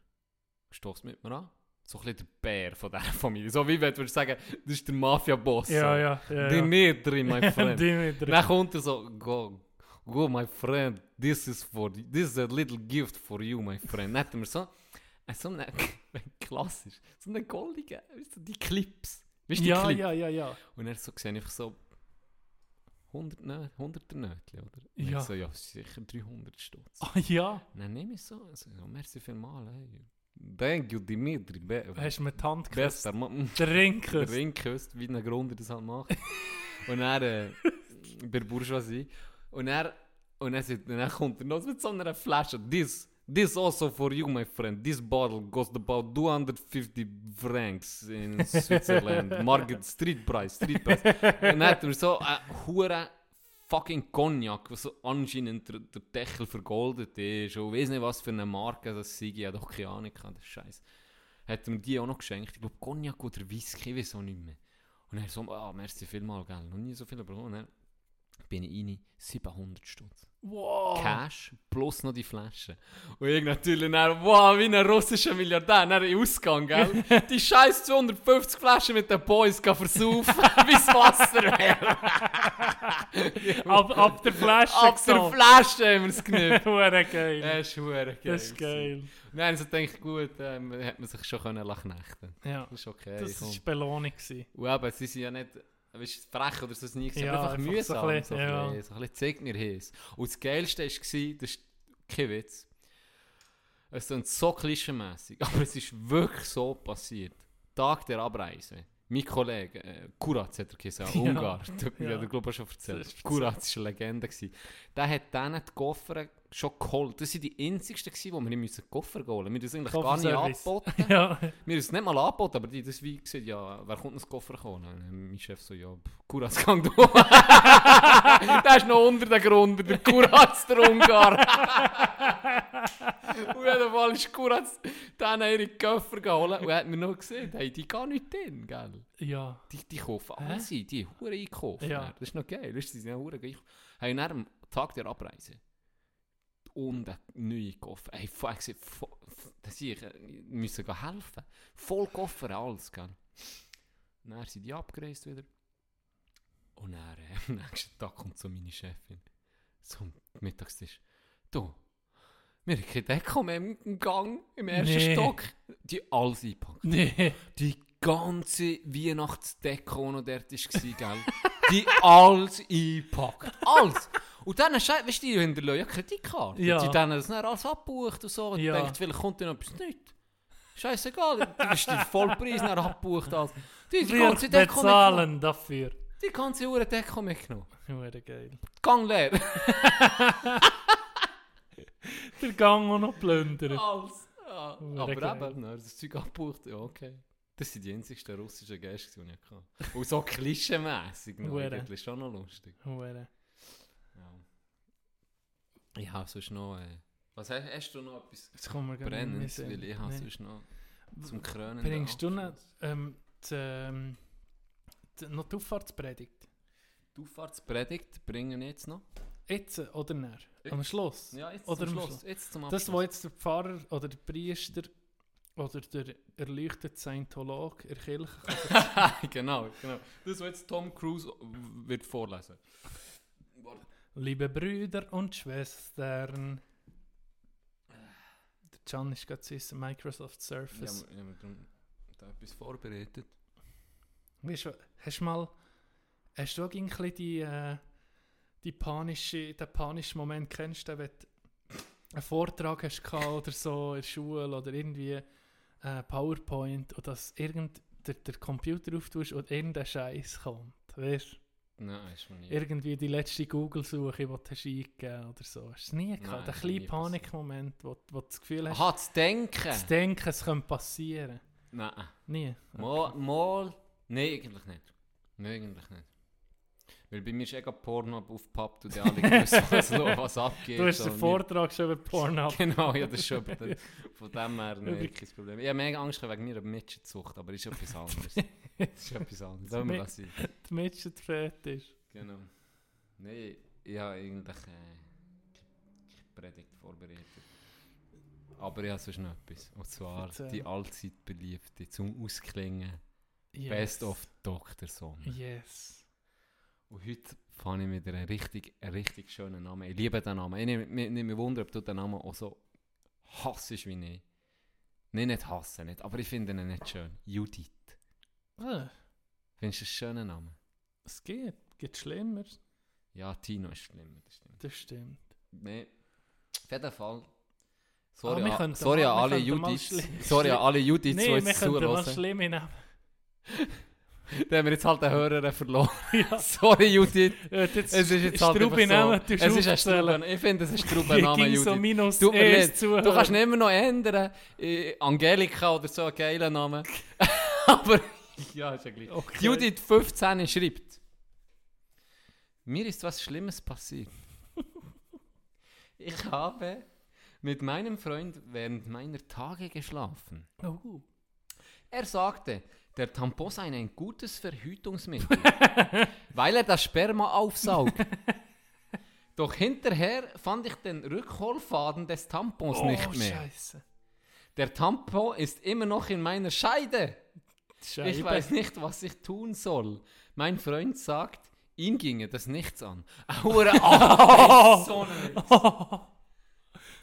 Stoßt mit mir an. So ein bisschen der Bär von dieser Familie. So wie wenn du sagen, das ist der Mafia-Boss. Ja, ja, ja. ja. Dimitri, my friend. Dimitri. Dann kommt er so, go, go, my friend, this is for, this is a little gift for you, my friend. Dann hat er mir so, so eine, klassisch, so eine goldige, weißt du, die Clips. Weißt du, die Ja, Clips? ja, ja, ja. Und er so gesehen, einfach so, 100 Nö, 100er Nötchen, oder? Und Ja. Ich so, ja, sicher 300 Stutz. Ah, ja. Und dann nehme ich so, also, ja, merci vielmal, hey. Thank you, Dimitri. Be Hast du mit die Hand geküsst? Bester Mann. Der Ring Der geküsst. Ring geküsst, wie ein Grund das halt macht. und dann äh, bei der Bourgeoisie. Und er und sagt- und dann kommt er noch mit so einer Flasche. This, this also for you, my friend. This bottle cost about 250 francs in Switzerland. Market Street Price, Street Price. und dann hat er so einen hure fucking Cognac, was so anscheinend der, der Deckel vergoldet ist. Und ich weiß nicht, was für eine Marke das sei. Ich habe doch keine Ahnung, das ist scheiße hat er mir die auch noch geschenkt. Ich glaube, Cognac oder Whisky, ich weiß auch nicht mehr. Und er so, ah, merci vielmal, gell. Noch nie so viel bekommen. Bin ich rein, 700 Stutz. Wow. Cash plus noch die Flasche. Und ich natürlich dann, wow, wie ein russischer Milliardär, dann in Ausgang, gell. Die scheiß 250 Flaschen mit den Boys gehen versaufen, wie das Wasser wäre. Ab, ab der Flasche Ab der gesoffen. Flasche haben wir es genügt. Hure geil. Das ist verdammt geil. das ist geil. Und dann so denkt gut, ähm, hätte man sich schon können lachen. Ja. Das ist okay. Das war Belohnung. gewesen. Und eben, sie sind ja nicht weißt, frech oder so, es nie gesagt, Ja, einfach einfach so mühsam. ein So ein ja. bisschen, so ein bisschen zeigt mir Hiss. Und das Geilste war, das ist kein Witz, es klingt so klischeemässig, aber es ist wirklich so passiert. Tag der Abreise. Mein Kollege, äh, Kuratz hat er gesagt, Ja. Ungar, Ja. ja. der glaube ich schon erzählt. Kuratz war eine Legende. Gewesen. Der hat denen die Koffer schon geholt. Das waren die einzigsten, wo wir nicht müssen Koffer holen mussten. Wir haben das eigentlich gar nicht angeboten. Ja. Wir haben es nicht mal angeboten, aber die das wie gesagt, ja, wer kommt ins Koffer kommen? Und mein Chef so, ja, pff, Kuratz kann du. der ist noch unter den Grund, der Kuratz der Ungar. Auf jeden Fall ist Kuratz dann ihre Koffer geholt und hat mir noch gesehen, hey, die gehen nicht drin, gell? ja. Die, die kaufen alles ein, die Huren einkaufen. Ja. Das ist noch geil, weißt du, die sind Huren einkaufen. Hey, am Tag der Abreise neuen Koffer. Hey, fuck, ich f- dass ich äh, müssen helfen. Voll Koffer, alles, gell. Und dann sind die abgereist wieder. Und dann, äh, am nächsten Tag kommt so meine Chefin zum Mittagstisch. Du, wir haben keine Deko mehr im Gang, im ersten Nee. Stock. Die alles eingepackt. Nee. Die ganze Weihnachtsdeko, die noch dort war, gell? Die alles eingepackt. Alles. Und dann, schei- weißt du, die hinterlassen ja Kreditkarte. Ja. Die haben das dann alles abgebucht und so. Und Ja. denkt, vielleicht kommt dann noch etwas nicht. Scheißegal, du bist der Vollpreis dann abgebucht. Also. Die, die Wir ganze Deko mitgenommen. bezahlen dafür. Die ganze Uhr Deko mitgenommen. Hure geil. Gang leer. Der Gang auch noch plündern. Alles. Ja. Hure Aber geil. eben, das Zeug abgebucht, ja okay. Das sind die einzigsten russischen Gäste, die ich hatte. Und so klischeemässig eigentlich schon noch lustig. Hure. Ich habe sonst noch... Äh, was hast, hast du noch etwas Jetzt kommen wir Brennendes? sehen. Weil ich habe Nee. sonst noch zum Krönen... Bringst du noch, ähm, die, ähm, die, noch die Auffahrtspredigt? Die Auffahrtspredigt bringen jetzt noch? Jetzt oder näher? Am. Schluss? Ja, jetzt Oder zum am Schluss. Jetzt zum Das, was jetzt der Pfarrer oder der Priester oder der erleuchtete Scientolog in der Kirche genau, genau. Das, was jetzt Tom Cruise wird vorlesen. Liebe Brüder und Schwestern. Der Can ist gerade zu wissen, Microsoft Surface. habe mir darum da etwas vorbereitet. Weißt du, hast du mal, hast du auch ein bisschen die, äh, die panische, den panischen Moment kennst, du, wenn du einen Vortrag hast oder so in der Schule oder irgendwie äh, PowerPoint und dass irgend der, der Computer auftust und irgendein Scheiß kommt, weißt du? Nein, ist mir nie. Irgendwie die letzte Google-Suche, die du hast eingegeben oder so. Hast du es nie gehabt? Nein, Der ist mir nie kleine Panikmoment, wo, wo du das Gefühl hast, Aha, zu denken? zu denken, es könnte passieren. Nein. Nie. Mal, mal. Nein, eigentlich nicht. Nein, eigentlich nicht. Weil bei mir ist eh Porno aufgepappt und die alle gewusst, was, was abgeht. Du hast den Vortrag schon über Pornhub. Genau, ja, das ist schon den, von dem her nicht kein Problem. Ich habe mega Angst wegen meiner Midget-Sucht, aber ist etwas anderes. ist etwas anderes. Sollen wir das sein? Die Midget Fetisch. Genau. Nein, ich habe eigentlich äh, keine Predigt vorbereitet. Aber ich habe sonst noch etwas. Und zwar Erzähl. die allzeit beliebte, zum Ausklingen, Yes. Best of Dr. Sommer. Yes. Und heute fange ich mit einem richtig, richtig schönen Namen. Ich liebe den Namen. Ich nehme nehme mich wunder, ob du den Namen auch so hassest wie ich. Nein, nicht hassen, nicht, aber ich finde ihn nicht schön. Judith. Ah, Findest du einen schönen Namen? Es geht. Gibt schlimmer. Ja, Tino ist schlimmer, das stimmt. Das stimmt. Nee. Auf jeden Fall. Sorry, Ah, an- sorry mal- an alle Judiths. Sorry an alle Judiths, die Nein, uns wir könnten mal zuhören. schlimme nehmen. Da haben wir jetzt halt einen Hörer verloren. ja. Sorry Judith. Ja, jetzt Es ist jetzt halt so. nehmen, du Es ist ein. Struben. Ich finde, es ist ein Strubenname ging so Judith. minus zuhören. Du kannst ihn immer noch ändern. Äh, Angelika oder so, ein geiler Name. Aber, ja, ist ja gleich. Okay. Judith 15 schreibt. Mir ist was Schlimmes passiert. Ich habe mit meinem Freund während meiner Tage geschlafen. Oh. Er sagte, der Tampon sei ein gutes Verhütungsmittel, weil er das Sperma aufsaugt. Doch hinterher fand ich den Rückholfaden des Tampons oh, nicht mehr. Scheiße. Der Tampon ist immer noch in meiner Scheide. Scheibe. Ich weiß nicht, was ich tun soll. Mein Freund sagt, ihm ginge das nichts an. Hure oh, so.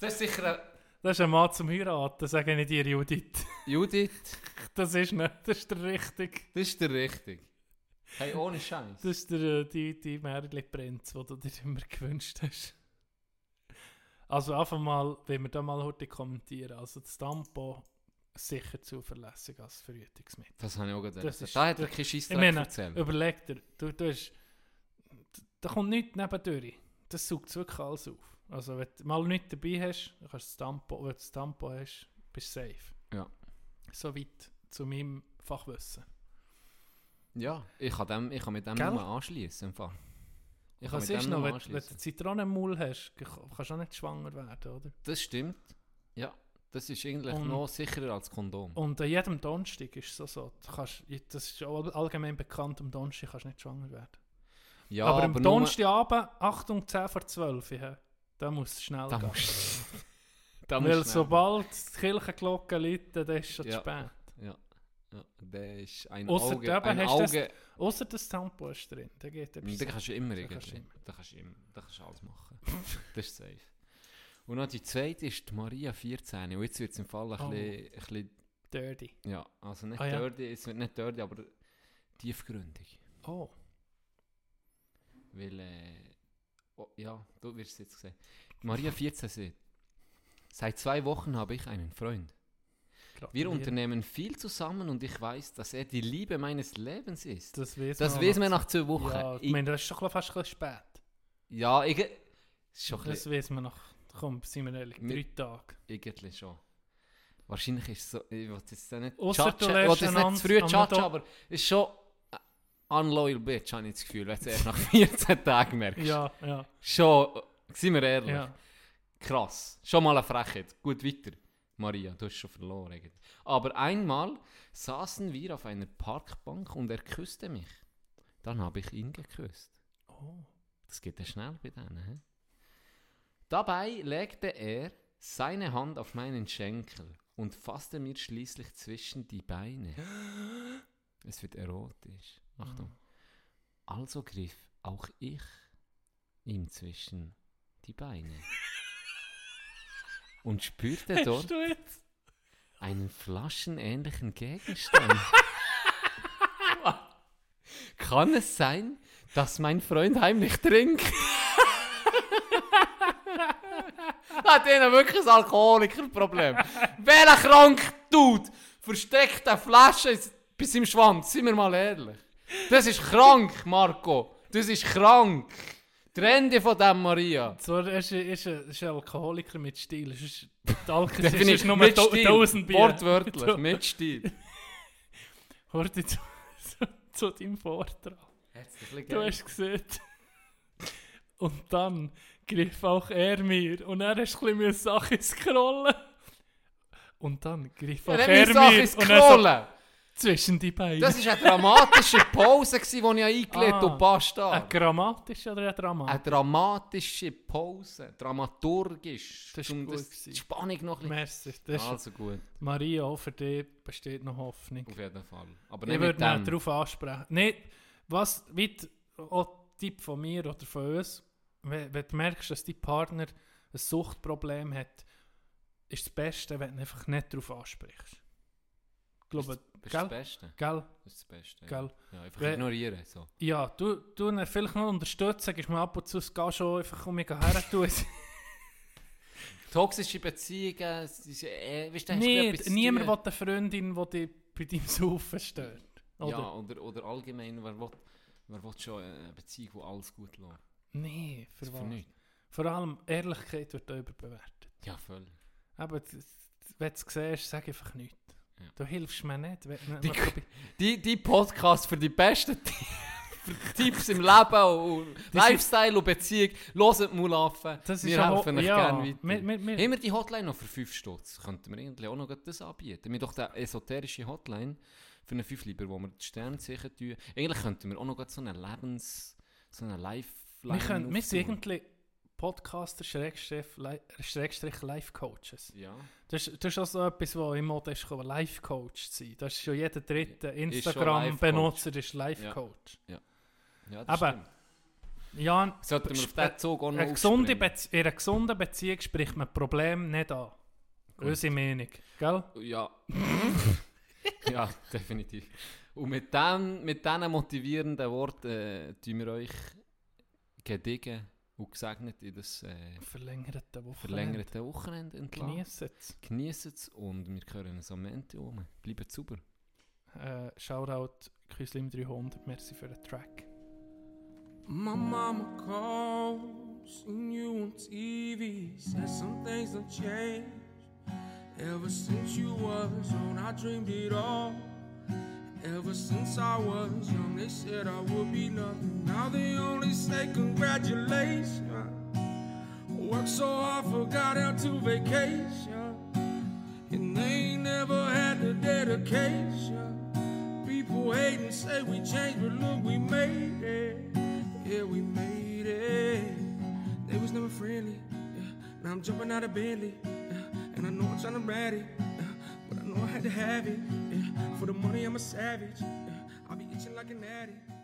Das ist sicher ein Das ist ein Mann zum Heiraten, sage ich dir, Judith. Judith, Das ist nicht, das ist der richtige. das ist der richtig. Hey, ohne Scheiß. Das ist der, äh, die, die Märchen-Prinz, den du dir immer gewünscht hast. Also einfach mal, wenn wir da mal heute kommentieren, also das Tampon sicher zuverlässig als Verhütungsmittel. Das habe ich auch gerade Das ist- Da hat er keinen meine, erzählt. überleg dir, du, du hast, da kommt nichts nebendurch. Das saugt wirklich alles auf. Also wenn du mal nichts dabei hast, dann kannst du das Tampon, wenn du das Tampon hast, bist du safe. Ja. Soweit zu meinem Fachwissen. Ja, ich kann, dem, ich kann mit dem Gell? nur anschließen. Ich kann Was mit ist dem noch, nur wenn, wenn du anschließen. Zitronen im Maul hast, kannst du auch nicht schwanger werden, oder? Das stimmt. Ja, das ist eigentlich Und- noch sicherer als Kondom. Und an jedem Donnerstag ist es so, so. Du kannst, das ist all- allgemein bekannt, am Donnerstag kannst du nicht schwanger werden. Ja, aber am nur- Donnerstagabend, Achtung, 10 vor 12, ja, da muss es schnell Da gehen. musst da Weil musst sobald die Kirchenglocke läutet, dann ist es schon Ja. zu spät. Ja, der ist ein Ausser Auge. Ein hast das- Auge Außer das Tampon ist drin, da geht etwas. da kannst du immer Da irgendwie. kannst du immer. Da kannst du immer. Da kannst du alles machen. das ist safe. Und noch die zweite ist die Maria 14. Und jetzt wird es im Fall ein, Oh. bisschen, ein bisschen. Dirty. Ja, also nicht Ah, ja. dirty, es wird nicht dirty, aber tiefgründig. Oh. Weil, äh, oh, ja, du wirst es jetzt sehen. Maria 14 sagt, seit zwei Wochen habe ich einen Freund. Wir unternehmen viel zusammen und ich weiß, dass er die Liebe meines Lebens ist. Das weiß Das man wissen wir noch. nach zwei Wochen. Ja, ich ich, meine, das ist doch fast ein bisschen spät. ja, ich, schon Das bisschen, weiß man nach, komm, seien wir ehrlich, drei Tage. irgendwie schon. Wahrscheinlich ist es so, ich will jetzt nicht judgen, ich will jetzt nicht zu früh judgen, aber es ist schon unloyal bitch, habe ich das Gefühl, wenn du es erst nach 14 Tagen merkst. Ja, ja, Schon, seien wir ehrlich. ja. Krass. Schon mal eine Frechheit. Gut, weiter. Maria, du hast schon verloren. Aber einmal saßen wir auf einer Parkbank und er küsste mich. Dann habe ich ihn geküsst. Oh. Das geht ja schnell bei denen. He? Dabei legte er seine Hand auf meinen Schenkel und fasste mir schließlich zwischen die Beine. Es wird erotisch. Achtung. Also griff auch ich ihm zwischen die Beine und spürte dort einen flaschenähnlichen Gegenstand. Kann es sein, dass mein Freund heimlich trinkt? Hat ihnen wirklich ein Alkoholikerproblem. Welcher krank Dude versteckt eine Flasche bis im Schwanz? Sind wir mal ehrlich. Das ist krank, Marco. Das ist krank. Trenn dich von dem, Maria. So, er ist, ist, ein- ist ein Alkoholiker mit Stil. Es ist, die Alkohol ist, Definitiv ist nur mit to- Stil. 1000 Bier. Wortwörtlich, mit Stil. Hört jetzt zu, zu deinem Vortrag. Du hast gesehen. Und dann griff auch er mir. Und er hast ein bisschen Sachen scrollen. Und dann griff auch Ja, er dann Sache mir. ins Und er so Scrollen. Zwischen die Beine. Das war eine dramatische Pause, die ich eingelegt habe Ah. und basta. Eine grammatische oder eine Eine dramatische? dramatische Pause, dramaturgisch, Das ist um gut das, die Spannung noch ein Merci. Das ist, Also gut, Maria, auch für dich besteht noch Hoffnung. auf jeden Fall. Aber Ich nicht würde dem. darauf ansprechen. Nicht, was, wie auch Tipp von mir oder von uns, wenn, wenn du merkst, dass dein Partner ein Suchtproblem hat, ist das Beste, wenn du einfach nicht darauf ansprichst. Glaube, Das ist das gell? Beste. Gell? Das ist das Beste. Gell? Ja, einfach Wenn- ignorieren. So. Ja, du, du ihn vielleicht noch unterstützen, gibst mir ab und zu das schon einfach um mich her tun. Toxische Beziehungen, ist, äh, weißt du, Nicht, niemand will eine Freundin, die dich bei deinem Saufen stört. Oder? Ja, oder, oder allgemein, wer will, wer will schon eine Beziehung, wo alles gut läuft? Nee, für was? nichts. Vor allem Ehrlichkeit wird überbewertet. Ja, voll. Aber wenn du es siehst, sag einfach nichts. Ja. Du hilfst mir nicht. Wenn, Die- Die, die Podcast für die besten für Tipps im Leben und Lifestyle und Beziehung, hört mal auf. das Wir auch- helfen euch ja, gerne weiter. Wir, wir, wir, Haben wir die Hotline noch für 5 Stutz? Könnten wir eigentlich auch noch das anbieten? Wir haben doch die esoterische Hotline für einen 5 lieber, wo wir die Sternzeichen tun. Eigentlich könnten wir auch noch so eine Lebens... so eine Lifeline wir, können, wir sind eigentlich Podcaster Schrägstrich Li- Schrägstrich Life Coaches. Ja. Das, ist- das ist auch so etwas, was im Mode ist, Life Coach zu sein. Das ist schon jeder dritte Instagram-Benutzer ist Life Ja. Coach. ja das Aber- stimmt. Ja, Sollten wir auf diesen Zug auch noch eine gesunde in einer gesunden Beziehung spricht man Probleme nicht an. Gut. Unsere Meinung. Gell? Ja. ja, definitiv. Und mit diesen mit motivierenden Worten äh, tun wir euch gediegen und gesegnet in das äh, Verlängerte Woche. verlängerte Wochenende entlassen. Genießen es. Genießen es und wir hören uns am Ende um. Bleibt super. Äh, Shoutout Küslim 300. Merci für den Track. My mama called, seen you on TV, said some things have changed. Ever since you was young, I dreamed it all. Ever since I was young, they said I would be nothing. Now they only say congratulations. Worked so hard, forgot how to vacation. And they never had the dedication. People hate and say we changed, but look, we made it. Yeah, we made it. They was never friendly. Yeah. Now I'm jumping out of Bentley. Yeah. And I know I'm trying to it. Yeah. But I know I had to have it. For the money, I'm a savage. I'll be itching like an addict.